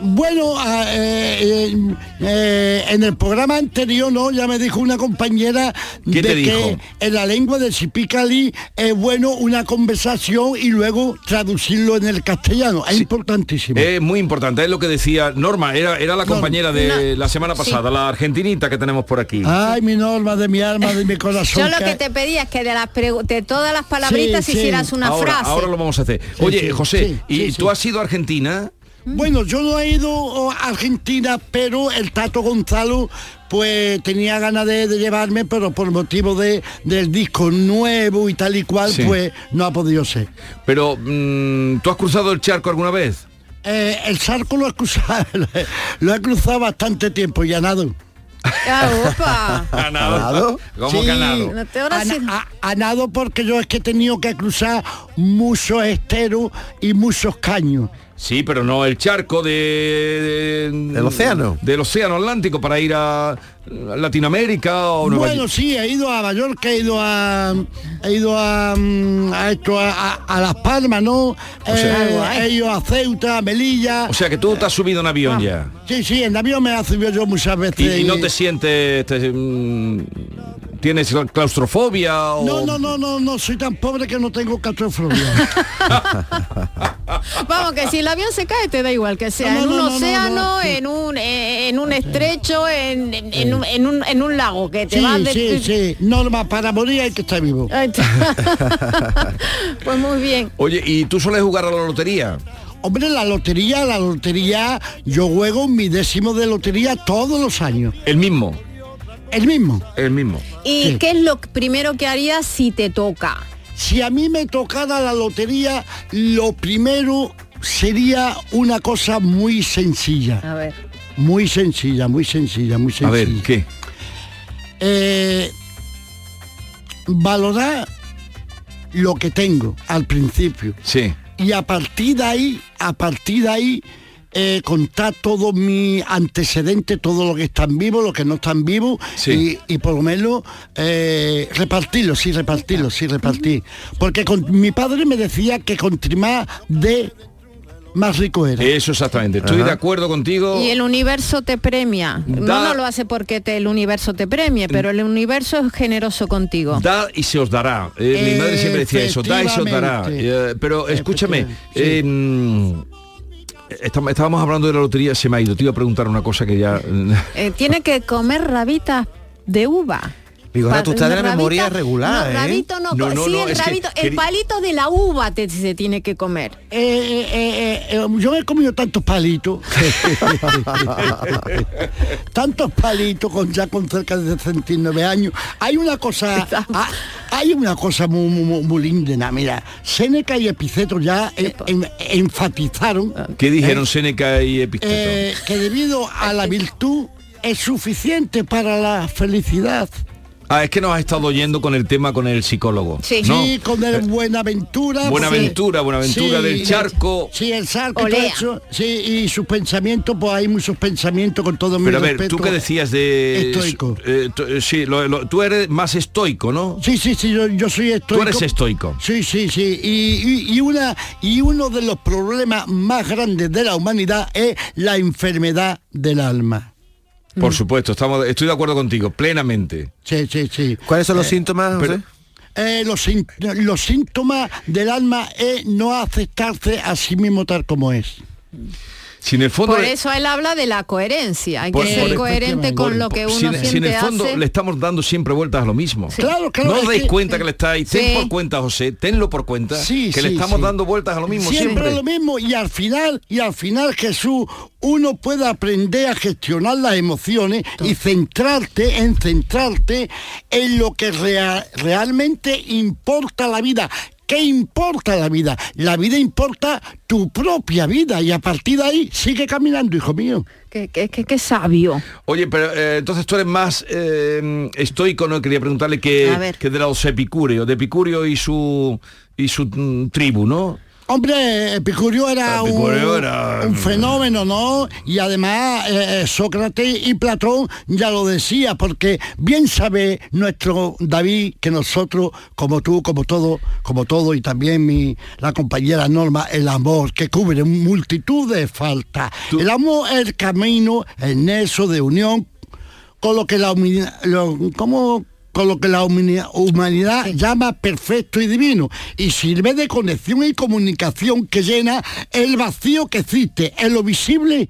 S24: Bueno, ah, eh, eh, eh, en el programa anterior, ¿no? Ya me dijo una compañera
S7: ¿Qué
S24: de
S7: te
S24: que
S7: dijo?
S24: en la lengua de Chipicali es bueno una conversación y luego traducirlo en el castellano. Es importantísimo.
S7: Es muy importante, es lo que decía Norma, era, era la compañera de la semana pasada, la argentinita que tenemos por aquí.
S24: Ay, mi norma de mi alma, de mi corazón.
S17: Yo lo que te pedía es que de, las de todas las palabritas
S24: Sí, sí.
S17: hicieras una
S7: ahora,
S17: frase.
S7: ahora lo vamos a hacer. Oye,
S24: sí,
S7: José,
S24: sí,
S7: ¿y
S24: sí,
S7: tú
S24: sí.
S7: has ido a Argentina?
S24: Bueno, yo no he ido oh, a Argentina, pero el Tato Gonzalo pues tenía ganas de, de llevarme, pero por motivo de, del disco nuevo y tal y cual,
S7: Sí.
S24: pues no ha podido ser.
S7: Pero, mm, ¿tú has cruzado el charco alguna vez?
S24: Eh, el charco lo he cruzado, lo he cruzado bastante tiempo y ha nado.
S17: Ah, opa.
S7: ¿Ganado? ¿Cómo
S24: Sí.
S7: ganado?
S17: No
S24: nado porque yo es que he tenido que cruzar muchos esteros y muchos caños.
S7: Sí, pero no el charco de,
S8: ¿Del océano?
S7: Del océano Atlántico para ir a Latinoamérica o Nueva
S24: Bueno, sí, he ido a Mallorca, he ido a he ido a, mm, a esto a, Las Palmas, ¿no?
S7: sea-
S24: Eh, he ido a Ceuta, a Melilla.
S7: O sea que tú te has subido en avión ya.
S24: Sí, sí, en avión me ha subido yo muchas
S7: Y,
S24: veces.
S7: y no te sientes... te- mm, ¿Tienes claustrofobia o...?
S24: No, no, no, no, no, soy tan pobre que no tengo claustrofobia.
S17: Vamos, que si el avión se cae te da igual, que sea
S24: No,
S17: en un
S24: no, no, no,
S17: océano,
S24: no.
S17: en un eh, en un estrecho, en, en- en un, en un- en un lago, que te
S24: Sí,
S17: vas de...
S24: sí, sí. Norma, para morir hay que estar vivo.
S17: Pues muy bien.
S7: Oye, ¿y tú sueles jugar a la lotería?
S24: Hombre, la lotería, la lotería, yo juego mi décimo de lotería todos los años.
S7: El mismo.
S24: El mismo.
S7: El mismo.
S17: ¿Y
S24: Sí.
S17: qué es lo primero que harías si te toca?
S24: Si a mí me tocara la lotería, lo primero sería una cosa muy sencilla.
S17: A ver.
S24: Muy sencilla, muy sencilla, muy sencilla.
S7: A ver, ¿qué?
S24: Eh, valorar lo que tengo al principio.
S7: Sí.
S24: Y a partir de ahí, a partir de ahí, eh, contar todo mi antecedente, todo lo que están vivos, lo que no están vivos, y, y por lo menos eh, repartirlo, sí, repartirlo, sí, repartir. Porque con, mi padre me decía que con más de más rico era.
S7: Eso exactamente. Estoy
S24: Ajá.
S7: de acuerdo contigo.
S17: Y el universo te premia. No,
S7: Da-
S17: no lo hace porque te, el universo te premie, pero el universo es generoso contigo.
S7: Da y se os dará. Eh, mi madre siempre decía eso, da y se os dará. Eh, pero escúchame, eh, estábamos hablando de la lotería, se me ha ido. Te iba a preguntar una cosa que ya...
S17: Eh, tiene que comer rabitas de uva.
S8: Vigorra, tú estás de la
S17: Rabita-
S8: memoria regular,
S17: no,
S8: ¿eh?
S17: rabito no,
S8: No, no,
S17: sí,
S8: no,
S17: el,
S8: que
S17: palito de la uva te, se tiene que comer.
S24: Eh, eh, eh, eh, yo he comido tantos palitos. tantos palitos con ya con cerca de 69 años. Hay una cosa, ah, hay una cosa muy, muy, muy- muy linda, mira. Seneca y Epiceto ya eh, en- enfatizaron
S7: ¿Qué dijeron Séneca y Epicteto?
S24: eh, que debido a la virtud es suficiente para la felicidad.
S7: Ah, es que nos ha estado oyendo con el tema con el psicólogo. ¿no?
S24: Sí, con el Buenaventura.
S7: Buenaventura, Buenaventura del charco.
S24: Sí, el charco eso. Sí, y sus pensamientos, pues hay muchos pensamientos con todo mi
S7: Pero a ver, tú qué decías de...
S24: Estoico.
S7: eh, tú- eh, sí, lo- lo- tú eres más estoico, ¿no?
S24: Sí, sí, sí, yo, yo soy estoico.
S7: Tú eres estoico.
S24: Sí, sí, sí. Y, y- y una, y uno de los problemas más grandes de la humanidad es la enfermedad del alma.
S7: Por supuesto, estamos, estoy de acuerdo contigo, plenamente.
S24: Sí, sí, sí.
S8: ¿Cuáles son los
S24: Eh,
S8: síntomas,
S7: pero-?
S24: Eh, los, los síntomas del alma es no aceptarse a sí mismo tal como es.
S7: Si en el fondo...
S17: Por eso él habla de la coherencia. Hay
S7: Por-
S17: que ser coherente con lo que uno
S7: si, en-
S17: siente
S7: si en el fondo
S17: hace.
S7: le estamos dando siempre vueltas a lo mismo.
S24: Sí. Claro, claro,
S7: No os dais
S24: que-
S7: cuenta que le estáis, ten
S24: Sí.
S7: por cuenta, José, tenlo por cuenta,
S24: Sí,
S7: que le estamos
S24: sí.
S7: dando vueltas a lo mismo
S24: siempre,
S7: siempre.
S24: lo mismo y al final y al final Jesús uno puede aprender a gestionar las emociones y centrarte en centrarte en lo que rea- realmente importa la vida ¿Qué importa la vida? La vida importa tu propia vida y a partir de ahí sigue caminando, hijo mío.
S17: Qué, qué- qué- qué sabio.
S7: Oye, pero eh, entonces tú eres más eh, estoico, ¿no? Quería preguntarle que,
S17: A ver.
S7: que de los epicúreos, de Epicurio y su y su mm, tribu, ¿no?
S24: Hombre, Epicurio era,
S7: Epicurio
S24: un,
S7: era-
S24: un fenómeno, ¿no? Y además eh, eh, Sócrates y Platón ya lo decía, porque bien sabe nuestro David que nosotros, como tú, como todo, como todo, y también mi, la compañera Norma, el amor que cubre multitud de faltas. El amor es el camino, el nexo de unión con lo que la humanidad, lo- ¿cómo? Con lo que la humani- humanidad llama perfecto y divino y sirve de conexión y comunicación que llena el vacío que existe en lo visible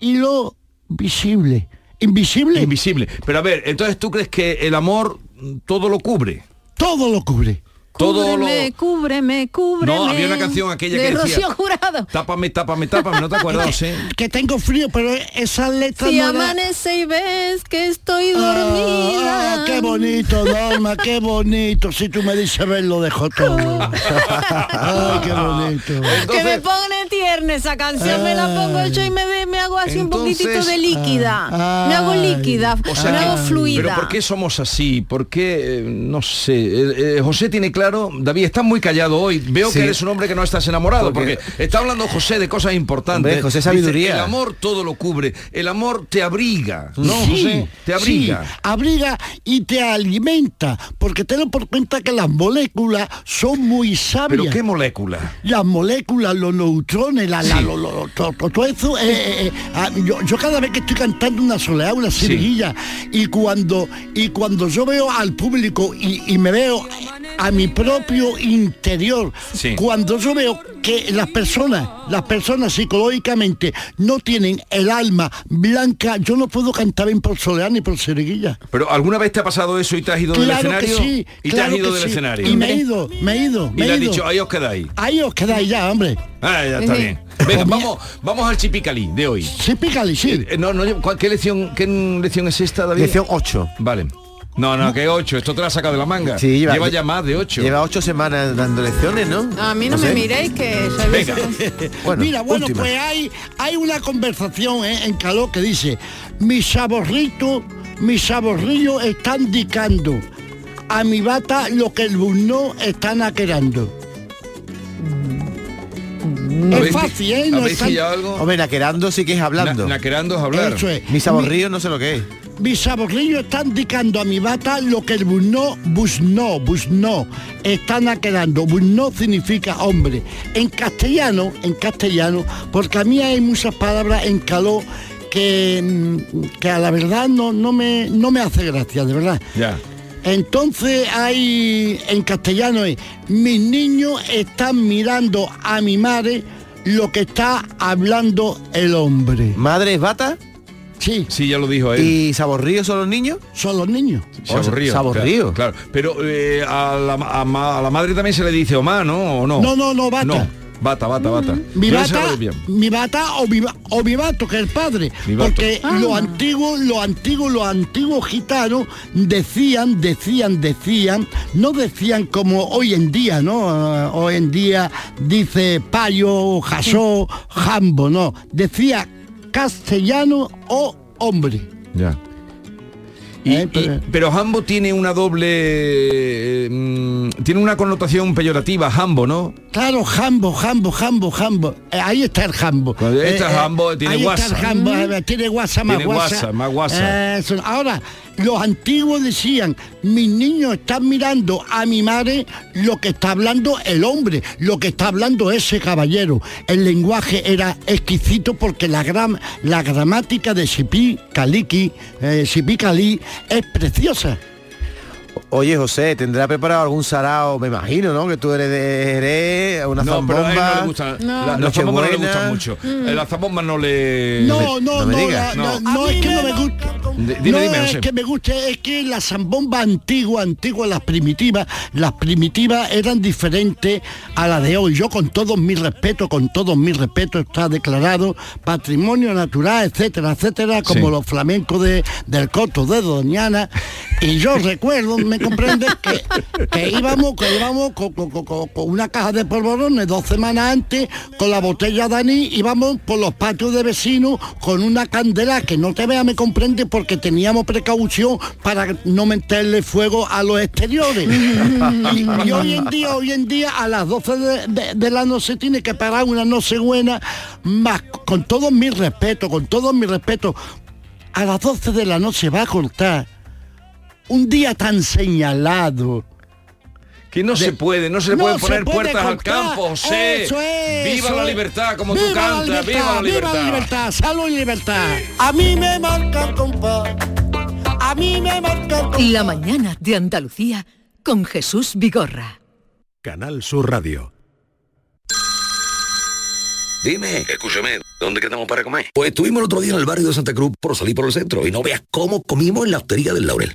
S24: y lo visible. Invisible.
S7: Invisible. Pero a ver, entonces tú crees que el amor todo lo cubre.
S24: Todo lo cubre.
S7: Todo lo...
S17: Cúbreme, cúbreme, cúbreme.
S7: No, había una canción aquella
S17: de
S7: que decía-
S17: Rocío Jurado.
S7: Tápame, tápame, tápame, ¿no te acuerdas, José?
S24: Que tengo frío, pero esa letra
S17: Si
S24: no era-
S17: amanece y ves que estoy
S24: Ah,
S17: dormida.
S24: ah, qué bonito, Norma, qué bonito. Si tú me dices ver, lo dejo todo. Ay, qué bonito.
S17: que me pone tierna esa canción, me la pongo yo y me, me, me hago así un
S7: Entonces-
S17: poquitito de líquida.
S7: Ah,
S17: me hago líquida,
S7: O sea
S17: me
S7: que-
S17: hago fluida.
S7: Pero ¿por qué somos así? ¿Por qué? eh, no sé. Eh, eh, José tiene claro, David, estás muy callado hoy. Veo
S8: Sí.
S7: que eres un hombre que no estás enamorado, porque,
S8: Porque-
S7: está hablando José de cosas importantes.
S8: Hombre, José,
S7: Dice,
S8: sabiduría.
S7: el amor todo lo cubre. El amor te abriga. ¿No,
S24: Sí,
S7: José? Te abriga.
S24: sí, abriga y te alimenta, porque ten por cuenta que las moléculas son muy sabias.
S7: ¿Pero qué molécula?
S24: Las moléculas, los neutrones, la, la- lo- lo- to- to- todo eso. eh, eh, eh, ah, yo, yo cada vez que estoy cantando una soleá, una seguilla, y cuando y cuando yo veo al público y, y me veo a mi propio interior,
S7: Sí.
S24: cuando yo veo que las personas, las personas psicológicamente no tienen el alma blanca, yo no puedo cantar bien por soleá ni por seriguilla.
S7: ¿Pero alguna vez te ha pasado eso y te has ido del
S24: Claro que
S7: escenario?
S24: sí,
S7: y te
S24: claro
S7: has ido
S24: que
S7: del
S24: sí.
S7: escenario.
S24: Y me he ido, me he ido,
S7: Y
S24: me
S7: le
S24: he
S7: has dicho, ahí os quedáis.
S24: Ahí os quedáis ya, hombre.
S7: Ah, ya está bien. Venga, vamos, vamos al chipicalí de hoy.
S24: Chipicalí, sí.
S7: Eh, no, no, ¿cuál- ¿qué lección, qué lección es esta, David?
S8: Lección 8.
S7: Vale. No, no, que 8, esto te la saca de la manga.
S8: Sí, lleva-
S7: lleva ya más de 8.
S8: Lleva ocho semanas dando lecciones, ¿no?
S17: A mí no,
S8: No
S17: me
S8: sé.
S17: miréis que soy
S7: Venga.
S8: Bueno,
S24: Mira, bueno,
S8: última.
S24: pues hay, hay una conversación eh, en calor que dice, mis saborritos, mis saborrillos están indicando a mi bata lo que el burno está naquerando. Es
S7: ¿Habéis-
S24: fácil, ¿eh? No
S7: ¿Habéis
S24: es tan-
S7: pillado algo?
S8: Hombre, naquerando sí que es hablando.
S7: Na- naquerando es hablar.
S24: Eso es.
S8: Mi saborrío no sé lo que es.
S24: Mis saborrillos están indicando a mi bata lo que el busno, busno, busno, están naquerando. Busno significa hombre. En castellano, en castellano, porque a mí hay muchas palabras en calor que, mm, que a la verdad no, no, me, no me hace gracia, de verdad.
S7: Ya.
S24: Entonces hay en castellano es mis niños están mirando a mi madre lo que está hablando el hombre.
S8: ¿Madre es bata?
S24: Sí,
S7: Sí, ya lo dijo él.
S8: ¿Y saborrío son los niños?
S24: son los niños.
S7: Saborrío.
S8: Saborrío.
S7: Claro, claro. Pero eh, a, la, a ma- a la madre también se le dice Omar, ¿no? ¿O no?
S24: No, no, no, bata.
S7: No, bata, bata, bata.
S24: Mi bata, mi bata o mi, o mi bato, que es el padre.
S7: Mi bato.
S24: Porque los antiguos, los antiguos, los antiguos gitanos decían, decían, decían, no decían como hoy en día, ¿no? Ah, hoy en día dice payo, jasó, jambo, no. Decía castellano o hombre.
S7: Ya. Y-
S24: Eh,
S7: y-
S24: pero-
S7: pero Hambo tiene una doble... eh, mm, tiene una connotación peyorativa, Hambo, ¿no?
S24: Claro, jambo, jambo, jambo, jambo. Eh, ahí está el jambo.
S7: Ahí está jambo, tiene
S24: ahí
S7: guasa.
S24: Está el jambo, tiene guasa más guasa.
S7: más guasa.
S24: Ahora, los antiguos decían, mis niños están mirando a mi madre lo que está hablando el hombre, lo que está hablando ese caballero. El lenguaje era exquisito porque la, gram, la gramática de Sipi Kaliki, eh, Sipi Kalí, es preciosa.
S8: Oye, José, ¿tendrá preparado algún sarao? Me imagino, ¿no? Que tú eres de Jerez, una
S7: No, pero a él no
S8: zambomba.
S7: le gustan.
S24: No.
S7: la- las zambombas no le gustan mucho. Eh, Las zambombas no le...
S24: No, no,
S8: no me
S24: no,
S8: digas.
S24: la- no,
S7: No.
S24: no, es que no me guste.
S7: D- dime,
S24: no
S7: dime,
S24: es
S7: José.
S24: que me guste, es que las zambombas antiguas, antiguas, las primitivas, las primitivas eran diferentes a las de hoy. Yo con todos mis respetos, con todos mis respetos, está declarado patrimonio natural, etcétera, etcétera, como
S7: Sí.
S24: los flamencos de, del coto de Doñana. Y yo recuerdo, me comprendes, que, que íbamos, que íbamos con, con- con- con- con una caja de polvorones dos semanas antes, con la botella Dani, íbamos por los patios de vecinos con una candela que no te vea, me comprende, porque teníamos precaución para no meterle fuego a los exteriores. y, y hoy en día, hoy en día, a las 12 de, de- de la noche tiene que parar una noche buena, más con todo mi respeto, con todo mi respeto, a las 12 de la noche va a cortar un día tan señalado.
S7: Que no se puede, no se le
S24: No
S7: pueden
S24: se
S7: poner
S24: puede
S7: puertas al campo, José.
S24: Eso es,
S7: viva
S24: eso
S7: la
S24: es.
S7: libertad, como tú
S24: Viva la
S7: cantas, viva la libertad.
S24: Viva la libertad, salud y libertad. A mí me marca el compás. A mí me marca el compás.
S6: La mañana de Andalucía con Jesús Vigorra.
S23: Canal Sur Radio.
S26: Dime, escúchame, ¿dónde quedamos para comer? Pues estuvimos el otro día en el barrio de Santa Cruz por salir por el centro y no veas cómo comimos en la hostería del Laurel.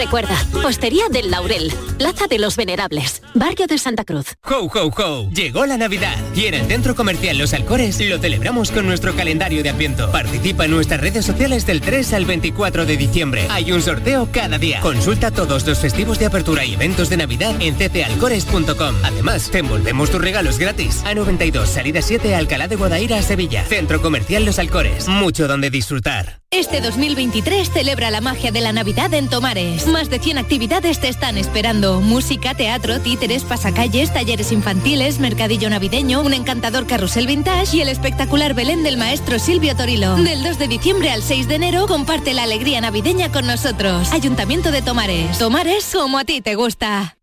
S27: Recuerda, Postería del Laurel, Plaza de los Venerables, Barrio de Santa Cruz.
S28: Ho, ho, ho. Llegó la Navidad y en el Centro Comercial Los Alcores lo celebramos con nuestro calendario de Adviento. Participa en nuestras redes sociales del 3 al 24 de diciembre. Hay un sorteo cada día. Consulta todos los festivos de apertura y eventos de Navidad en ccalcores.com. Además, te envolvemos tus regalos gratis. A 92, salida 7, Alcalá de Guadaira, Sevilla. Centro Comercial Los Alcores. Mucho donde disfrutar.
S21: Este 2023 celebra la magia de la Navidad en Tomares. Más de 100 actividades te están esperando. Música, teatro, títeres, pasacalles, talleres infantiles, mercadillo navideño, un encantador carrusel vintage y el espectacular Belén del maestro Silvio Torilo. Del 2 de diciembre al 6 de enero comparte la alegría navideña con nosotros. Ayuntamiento de Tomares. Tomares como a ti te gusta.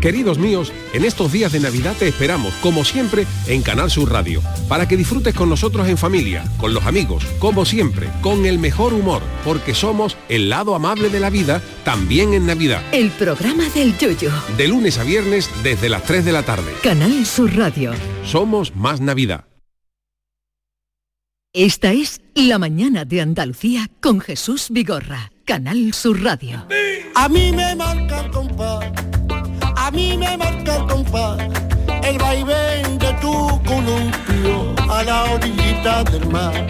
S29: Queridos míos, en estos días de Navidad te esperamos, como siempre, en Canal Sur Radio, para que disfrutes con nosotros en familia, con los amigos, como siempre, con el mejor humor, porque somos el lado amable de la vida, también en Navidad.
S6: El programa del Yoyo.
S29: De lunes a viernes desde las 3 de la tarde.
S6: Canal Sur Radio.
S29: Somos más Navidad.
S6: Esta es La Mañana de Andalucía con Jesús Vigorra. Canal Sur Radio.
S24: A mí me marca el compás, a mí me marca el compás, el vaivén de tu columpio a la orillita del mar.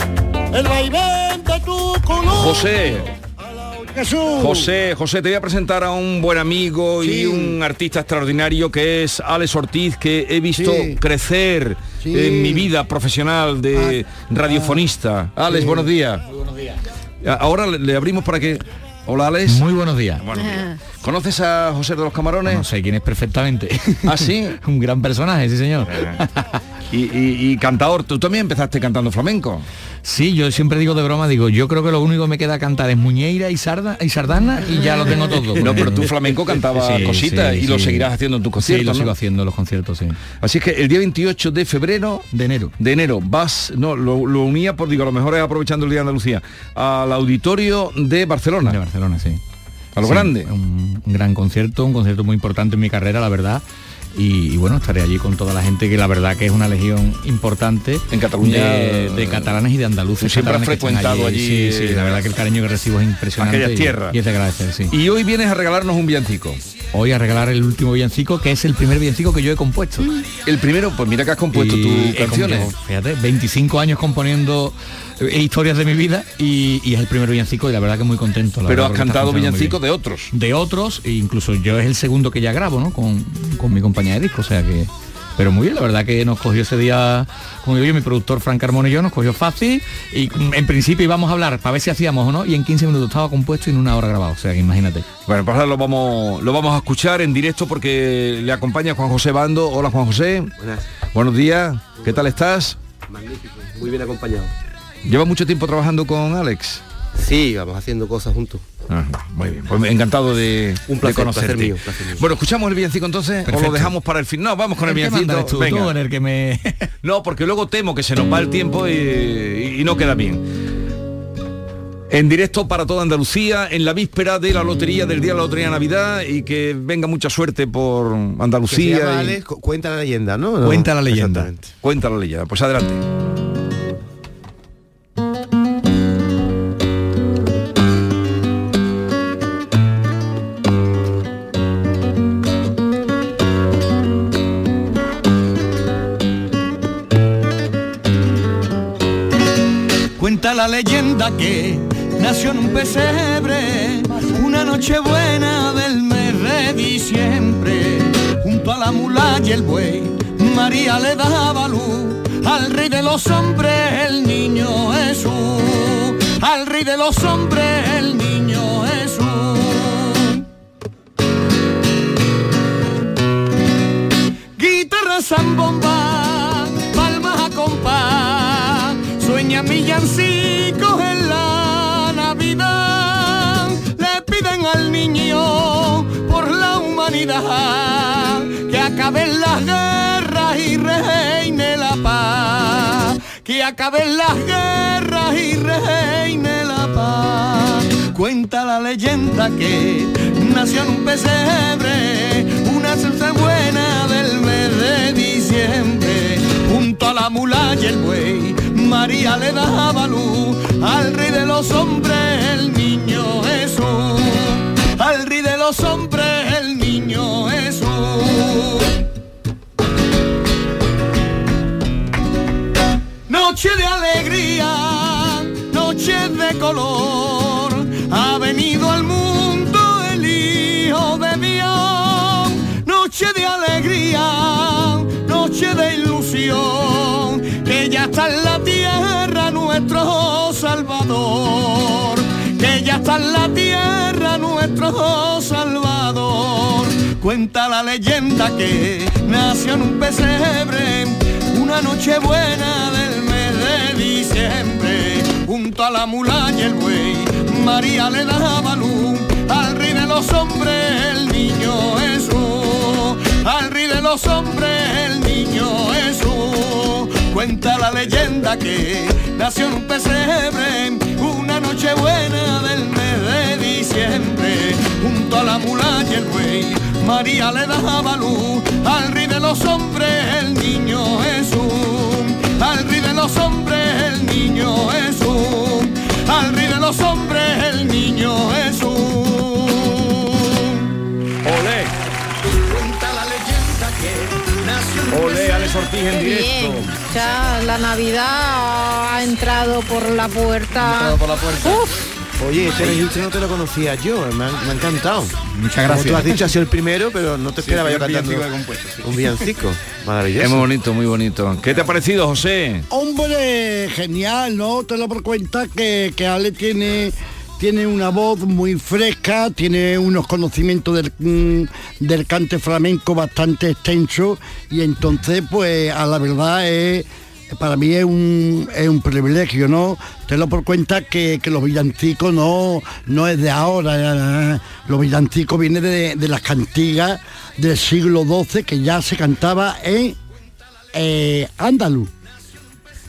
S24: El vaivén de tu columpio.
S7: José.
S24: Jesús.
S7: José, José, te voy a presentar a un buen amigo y un artista extraordinario que es Alex Ortiz, que he visto
S24: Sí.
S7: crecer
S24: Sí.
S7: en mi vida profesional de radiofonista. Alex,
S24: sí.
S7: buenos días. Ahora le abrimos para que... Hola, Alex.
S30: Muy buenos días.
S7: Buenos días. ¿Conoces a José de los Camarones?
S30: No sé quién es perfectamente.
S7: ¿Ah, sí?
S30: Un gran personaje, sí señor.
S7: y, y- y cantador, tú también empezaste cantando flamenco.
S30: Sí, yo siempre digo de broma, digo, yo creo que lo único que me queda cantar es Muñeira y Sarda y Sardana y ya lo tengo todo.
S7: No, pero tú flamenco cantabas
S30: Sí,
S7: cositas
S30: sí,
S7: y lo
S30: sí.
S7: seguirás haciendo en tus
S30: Sí,
S7: conciertos.
S30: lo
S7: ¿no?
S30: sigo haciendo en los conciertos, sí.
S7: Así es que el día 28 de febrero
S30: de enero
S7: de enero vas no lo, lo unía por digo a lo mejor es aprovechando el día de Andalucía al auditorio de Barcelona
S30: de Barcelona sí.
S7: A lo
S30: Sí,
S7: grande.
S30: un, un gran concierto un concierto muy importante en mi carrera la verdad y, y bueno estaré allí con toda la gente que la verdad que es una legión importante
S7: en Cataluña
S30: de, de catalanes y de andaluces
S7: siempre has frecuentado allí,
S30: sí, sí, la verdad que el cariño que recibo es impresionante
S7: Aquellas
S30: y-
S7: tierras.
S30: y es de agradecer sí.
S7: Y hoy vienes a regalarnos un villancico.
S30: Hoy a regalar el último villancico que es el primer villancico que yo he compuesto.
S7: El primero pues mira que has compuesto
S30: Y
S7: tus canciones.
S30: compuesto, fíjate 25 años componiendo eh, historias de mi vida y, y es el primer villancico y la verdad que muy contento la
S7: pero
S30: verdad,
S7: has cantado villancicos de otros.
S30: De otros e incluso yo es el segundo que ya grabo no con, con mi compañía de disco o sea que pero muy bien, la verdad que nos cogió ese día, como digo yo, mi productor Frank Carmona y yo, nos cogió fácil y mm, en principio íbamos a hablar para ver si hacíamos o no y en 15 minutos estaba compuesto y en una hora grabado, o sea que imagínate.
S7: bueno pues ahora lo vamos lo vamos a escuchar en directo porque le acompaña Juan José Bando. Hola Juan José. Buenos días. Qué tal estás
S31: Magnífico, muy bien acompañado.
S7: lleva mucho tiempo trabajando con Alex
S31: Sí, vamos haciendo cosas juntos.
S7: Ajá, muy bien, pues encantado de,
S31: Un placer,
S7: de conocerte.
S31: placer mío, placer mío.
S7: Bueno, escuchamos el villancico entonces o lo dejamos para el fin. No, vamos con el,
S30: ¿El
S7: villancico.
S30: tú,
S7: Venga.
S30: tú, en el que me...
S7: No, porque luego temo que se nos va el tiempo y, y no queda bien. En directo para toda Andalucía, en la víspera de la lotería, del día de la lotería de Navidad y que venga mucha suerte por
S8: Que se
S7: Andalucía.
S8: llama
S7: y-
S8: Alex, cu- cuenta la leyenda, ¿no? No,
S7: Cuenta la leyenda. Cuenta la leyenda. Pues adelante.
S32: leyenda que nació en un pesebre, una noche buena del mes de diciembre, junto a la mula y el buey, María le daba luz. Al rey de los hombres, el niño Jesús, al rey de los hombres, el niño Jesús. Guitarra zambomba, palmas a compás, sueña mi yancilla villancicos en la Navidad, le piden al niño por la humanidad que acaben las guerras y reine la paz, que acaben las guerras y reine la paz. Cuenta la leyenda que nació en un pesebre, una salsa buena del mes de diciembre, junto a la mula y el buey, María le daba luz al rey de los hombres, el niño Jesús, al rey de los hombres, el niño Jesús. Noche de alegría, noche de color, ha venido al mundo el Hijo de Dios. Noche de alegría, noche de ilusión, que ya está en la tierra nuestro Salvador. Que ya está en la tierra nuestro Salvador. Cuenta la leyenda que nació en un pesebre una noche buena del mes de diciembre, junto a la mula y el buey, María le daba luz al rey de los hombres, el niño Jesús, al rey de los hombres, el niño Jesús. Cuenta la leyenda que nació en un pesebre, una noche buena del mes de diciembre, junto a la mula y el buey, María le daba luz. Al rey de los hombres, el niño Jesús, al rey de los hombres, el niño Jesús, al rey de los hombres, el niño Jesús.
S7: Ortiz en
S17: Qué
S7: directo.
S17: bien. Ya la Navidad ha entrado por la puerta.
S8: entrado por la puerta.
S17: Uf,
S8: Oye, este registro no te lo conocía yo, me ha, me ha encantado.
S30: Muchas
S8: Como
S30: gracias.
S8: tú has dicho, ha sido el primero, pero no te esperaba yo cantando
S30: compuesto, sí.
S8: un villancico. Maravilloso.
S7: Es muy bonito, muy bonito. ¿Qué te ha parecido, José?
S24: Hombre, genial, ¿no? Te lo por cuenta que, que Ale tiene tiene una voz muy fresca, tiene unos conocimientos del, mm, del cante flamenco bastante extenso y entonces pues a la verdad es para mí es un, es un privilegio, ¿no? Te lo por cuenta que, que los villancicos no, no es de ahora, eh, los villancicos vienen de, de las cantigas del siglo XII que ya se cantaba en eh, andaluz.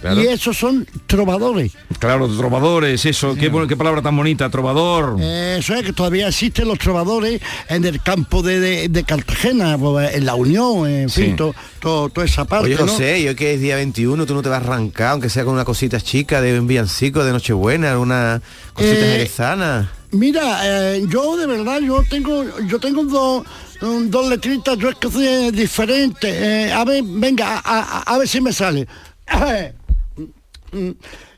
S7: Claro.
S24: Y esos son trovadores.
S7: Claro, trovadores, eso, qué, bu- qué palabra tan bonita, trovador.
S24: Eso es que todavía existen los trovadores en el campo de, de- de Cartagena, en la Unión, en
S8: Sí.
S24: fin, to- to- toda esa parte.
S8: Oye,
S24: ¿no?
S8: José, yo que es día 21, tú no te vas a arrancar, aunque sea con una cosita chica de un villancico de Nochebuena, una cosita
S24: Eh,
S8: jerezana.
S24: Mira, eh, yo de verdad, yo tengo, yo tengo dos, um, dos letritas, yo es que soy diferente. Eh, a ver, venga, a, a- a ver si me sale.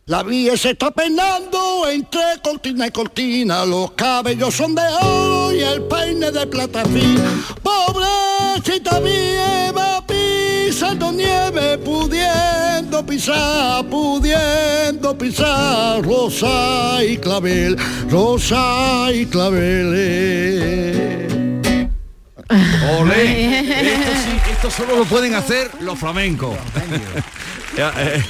S24: La vía se está peinando entre cortina y cortina, los cabellos son de oro y el peine de plata fina. Pobrecita mía va pisando nieve, pudiendo pisar, pudiendo pisar, rosa y clavel, rosa y clavel.
S7: Olé. Esto, sí, esto solo lo pueden hacer los flamencos. Eh, eh,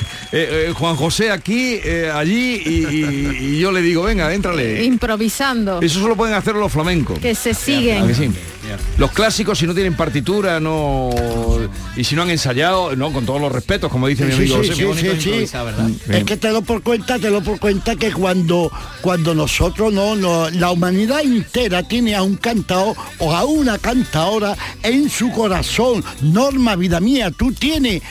S7: eh, Juan José aquí, eh, allí y, y- y yo le digo, venga, éntrale.
S17: improvisando.
S7: Eso solo pueden hacer los flamencos.
S17: Que se
S7: ¿A
S17: siguen.
S7: que sí? Los clásicos si no tienen partitura, no y si no han ensayado, no, con todos los respetos, como dice mi
S24: Sí,
S7: amigo
S24: sí,
S7: José.
S24: sí. Es que te lo por cuenta, te lo por cuenta que cuando cuando nosotros no, no la humanidad entera tiene a un cantador o a una cantadora en su corazón, Norma vida mía, tú tienes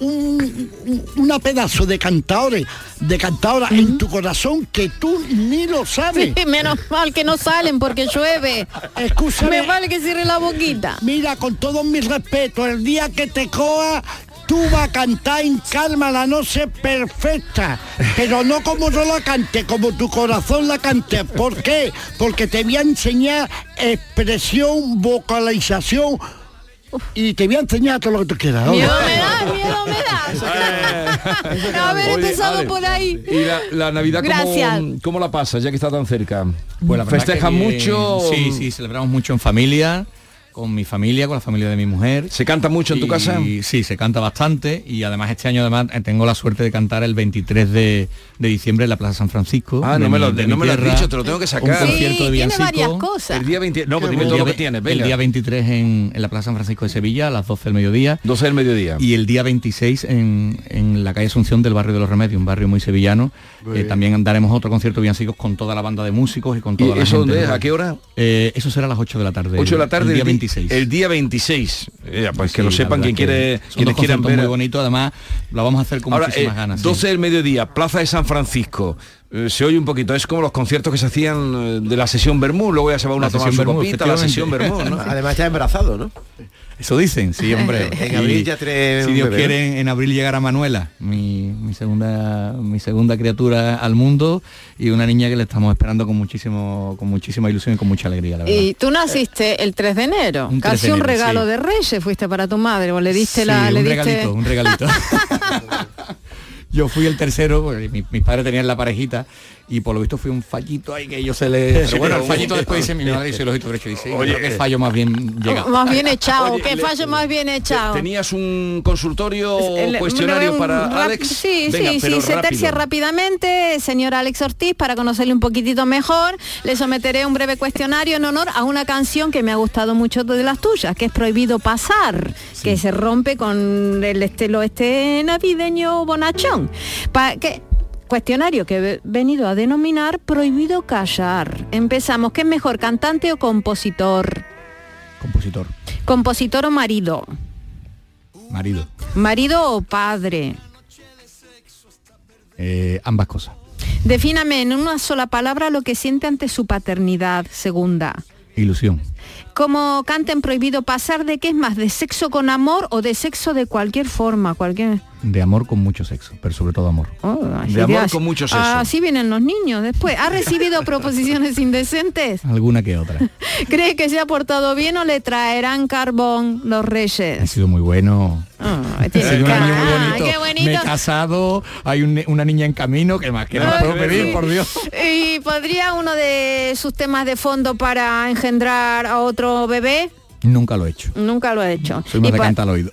S24: un, un- una pedazo de cantadores, de cantadora en tu corazón que tú ni lo sabes.
S17: Sí, menos mal que no salen porque llueve.
S24: Escúchame.
S17: Me vale que cierre la boquita.
S24: Mira, con todo mi respeto, el día que te coja, tú vas a cantar en calma la noche perfecta, pero no como yo la cante, como tu corazón la cante. ¿Por qué? Porque te voy a enseñar expresión, vocalización y te voy a enseñar todo lo que tú quieras.
S17: Miedo me da, miedo me da. Haber
S7: Oye,
S17: empezado
S7: Ale,
S17: por ahí.
S7: Y la, la Navidad,
S17: Gracias.
S7: ¿cómo, cómo la pasas, ya que está tan cerca?
S30: Pues la verdad
S7: ¿Festejan
S30: que bien.
S7: mucho?
S30: Sí, sí, celebramos mucho en familia, con mi familia, con la familia de mi mujer.
S7: ¿Se canta mucho en tu
S30: Y-
S7: casa?
S30: Sí, se canta bastante y además este año además eh, tengo la suerte de cantar el 23 de, de diciembre en la Plaza San Francisco.
S7: Ah, no me lo,
S30: de
S7: no me lo has dicho, te lo tengo que sacar.
S30: Un concierto de
S17: tiene
S30: villancico.
S17: varias cosas.
S7: El día 20, no, pues dime todo lo que tienes,
S30: El día 23 en, en la Plaza San Francisco de Sevilla a las 12 del mediodía.
S7: 12 del mediodía.
S30: Y el día 26 en, en la calle Asunción del barrio de los Remedios, un barrio muy sevillano. Eh, también daremos otro concierto de villancicos con toda la banda de músicos y con
S7: ¿Y
S30: toda la
S7: eso
S30: gente,
S7: dónde es? ¿A qué hora?
S30: Eh, eso será a las 8 de la tarde.
S7: 8 de la tarde
S30: el día
S7: di-
S30: 26.
S7: El día 26. Eh, pues que lo sepan quien
S30: que
S7: quiere, quienes quieran ver.
S30: muy bonito, además lo vamos a hacer con
S7: Ahora,
S30: muchísimas
S7: eh,
S30: ganas. sí.
S7: 12 del mediodía, Plaza de San Francisco. Eh, se oye un poquito, es como los conciertos que se hacían de la sesión Bermú, luego ya se va uno
S30: La
S7: a tomar
S30: sesión
S7: su
S30: Bermú,
S7: copita, la sesión Bermú.
S8: Además está embarazado, ¿no?
S30: Eso dicen, sí, hombre.
S8: En abril ya tiene
S30: Si Dios quiere, en abril llegará Manuela, mi, mi segunda mi segunda criatura al mundo y una niña que le estamos esperando con muchísimo con muchísima ilusión y con mucha alegría, la verdad.
S17: Y tú naciste el 3 de enero,
S30: Un 3
S17: casi
S30: de
S17: un regalo
S30: sí.
S17: de Reyes fuiste para tu madre, o le diste
S30: Sí,
S17: la... le
S30: un
S17: diste...
S30: regalito, un regalito. Yo fui el tercero, porque mi- mis padres tenían la parejita y por lo visto fui un fallito ahí que ellos se le... Pero
S7: Sí,
S30: bueno, el fallito después dice mi madre dice el ojito derecho dice,
S7: Oye,
S30: que
S7: eh,
S30: fallo más bien llega.
S17: Más bien echado,
S7: Oye,
S17: qué
S7: le-
S17: fallo más bien echado.
S7: ¿Tenías un consultorio
S17: El-
S7: cuestionario
S17: un
S7: para Alex?
S17: Sí,
S7: Venga,
S17: sí, sí, se tercia rápidamente, señor Alex Ortiz, para conocerle un poquitito mejor. Le someteré un breve cuestionario en honor a una canción que me ha gustado mucho de las tuyas, que es Prohibido Pasar, que se rompe con el estilo este navideño bonachón. Pa- que- Cuestionario que he venido a denominar Prohibido Callar. Empezamos, ¿qué es mejor, cantante o compositor?
S30: Compositor,
S17: ¿Compositor o marido?
S30: marido,
S17: ¿Marido o padre?
S30: eh, ambas cosas.
S17: Defíname en una sola palabra lo que siente ante su paternidad. Segunda.
S30: Ilusión.
S17: Como canten prohibido pasar de qué es más, de sexo con amor o de sexo de cualquier forma, cualquier.
S30: De amor con mucho sexo, pero sobre todo amor.
S17: Oh,
S7: De amor con mucho sexo.
S17: Así vienen los niños después. ¿Ha recibido proposiciones indecentes?
S30: Alguna que otra.
S17: ¿Cree que se ha portado bien o le traerán carbón los
S30: Ha
S17: reyes?
S30: sido muy bueno.
S17: Ah,
S30: Ha sido un año muy
S17: cara,
S30: bonito.
S17: qué bonito.
S30: Me he casado, hay un- una niña en camino, que más que no puedo pedir, por Dios.
S17: ¿Y podría uno de sus temas de fondo para engendrar a otro bebé?
S30: Nunca lo he hecho.
S17: Nunca lo he hecho.
S30: Soy más
S17: Y
S30: de cantar al oído.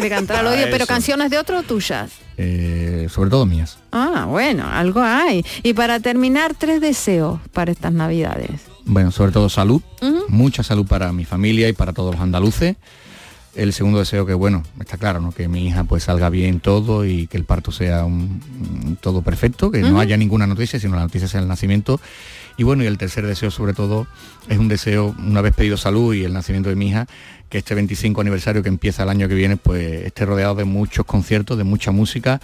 S17: De cantar al
S30: Ah,
S17: oído, pero canciones de otro o tuyas.
S30: Eh, sobre todo mías.
S17: Ah, bueno, algo hay. Y para terminar, tres deseos para estas navidades.
S30: Bueno, sobre todo salud, mucha salud para mi familia y para todos los andaluces. El segundo deseo que, bueno, está claro, ¿no? Que mi hija pues salga bien todo y que el parto sea un, un todo perfecto, que no haya ninguna noticia, sino la noticia sea el nacimiento. Y bueno, y el tercer deseo sobre todo es un deseo, una vez pedido salud y el nacimiento de mi hija, que este 25 aniversario que empieza el año que viene, pues esté rodeado de muchos conciertos, de mucha música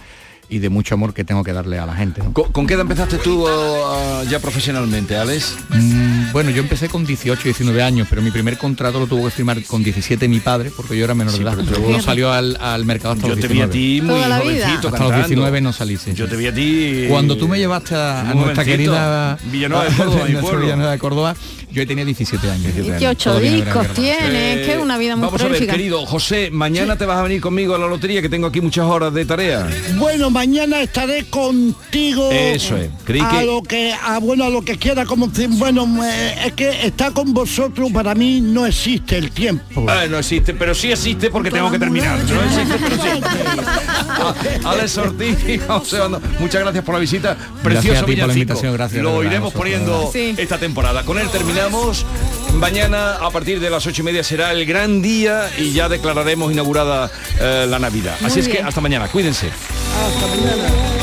S30: y de mucho amor que tengo que darle a la gente. ¿no?
S7: ¿Con, con qué edad empezaste tú uh, ya profesionalmente, Alex?
S30: Mm, bueno, yo empecé con 18, 19 años, pero mi primer contrato lo tuvo que firmar con 17 mi padre, porque yo era menor de edad. Luego no salió al, al mercado hasta
S7: Yo
S30: los
S7: te vi a
S30: 19.
S7: ti muy jovencito
S30: Hasta los
S7: cantando.
S30: 19 no salí, sí.
S7: Yo te vi a ti...
S30: Cuando tú me llevaste a, nuestra querida
S7: Villanueva de Córdoba, mi
S30: nuestra
S7: pueblo.
S30: Villanueva de Córdoba, yo tenía 17 años.
S17: Y que ocho
S30: Todo viene de
S17: discos
S30: gran
S17: tiene,
S7: Eh,
S17: que una vida muy
S7: Vamos a ver,
S17: prolífica.
S7: querido José, mañana te vas a venir conmigo a la lotería, que tengo aquí muchas horas de tarea.
S24: Bueno, mañana estaré contigo.
S7: Eso es. Creí
S24: a
S7: que-
S24: lo que, a, bueno, a lo que quiera, como decir, bueno, eh, es que estar con vosotros para mí no existe el tiempo.
S7: Ah, no existe, pero sí existe porque tengo que terminar. No existe, pero sí. Alex Ortiz y José Bando, muchas gracias por la visita. Precioso
S30: a ti por la invitación, gracias,
S7: Lo iremos
S30: vosotros,
S7: poniendo
S17: Sí.
S7: esta temporada. Con él terminamos. Mañana a partir de las ocho y media será el gran día y ya declararemos inaugurada eh, la Navidad.
S17: Muy
S7: Así es que hasta mañana. Cuídense.
S24: Hasta mañana.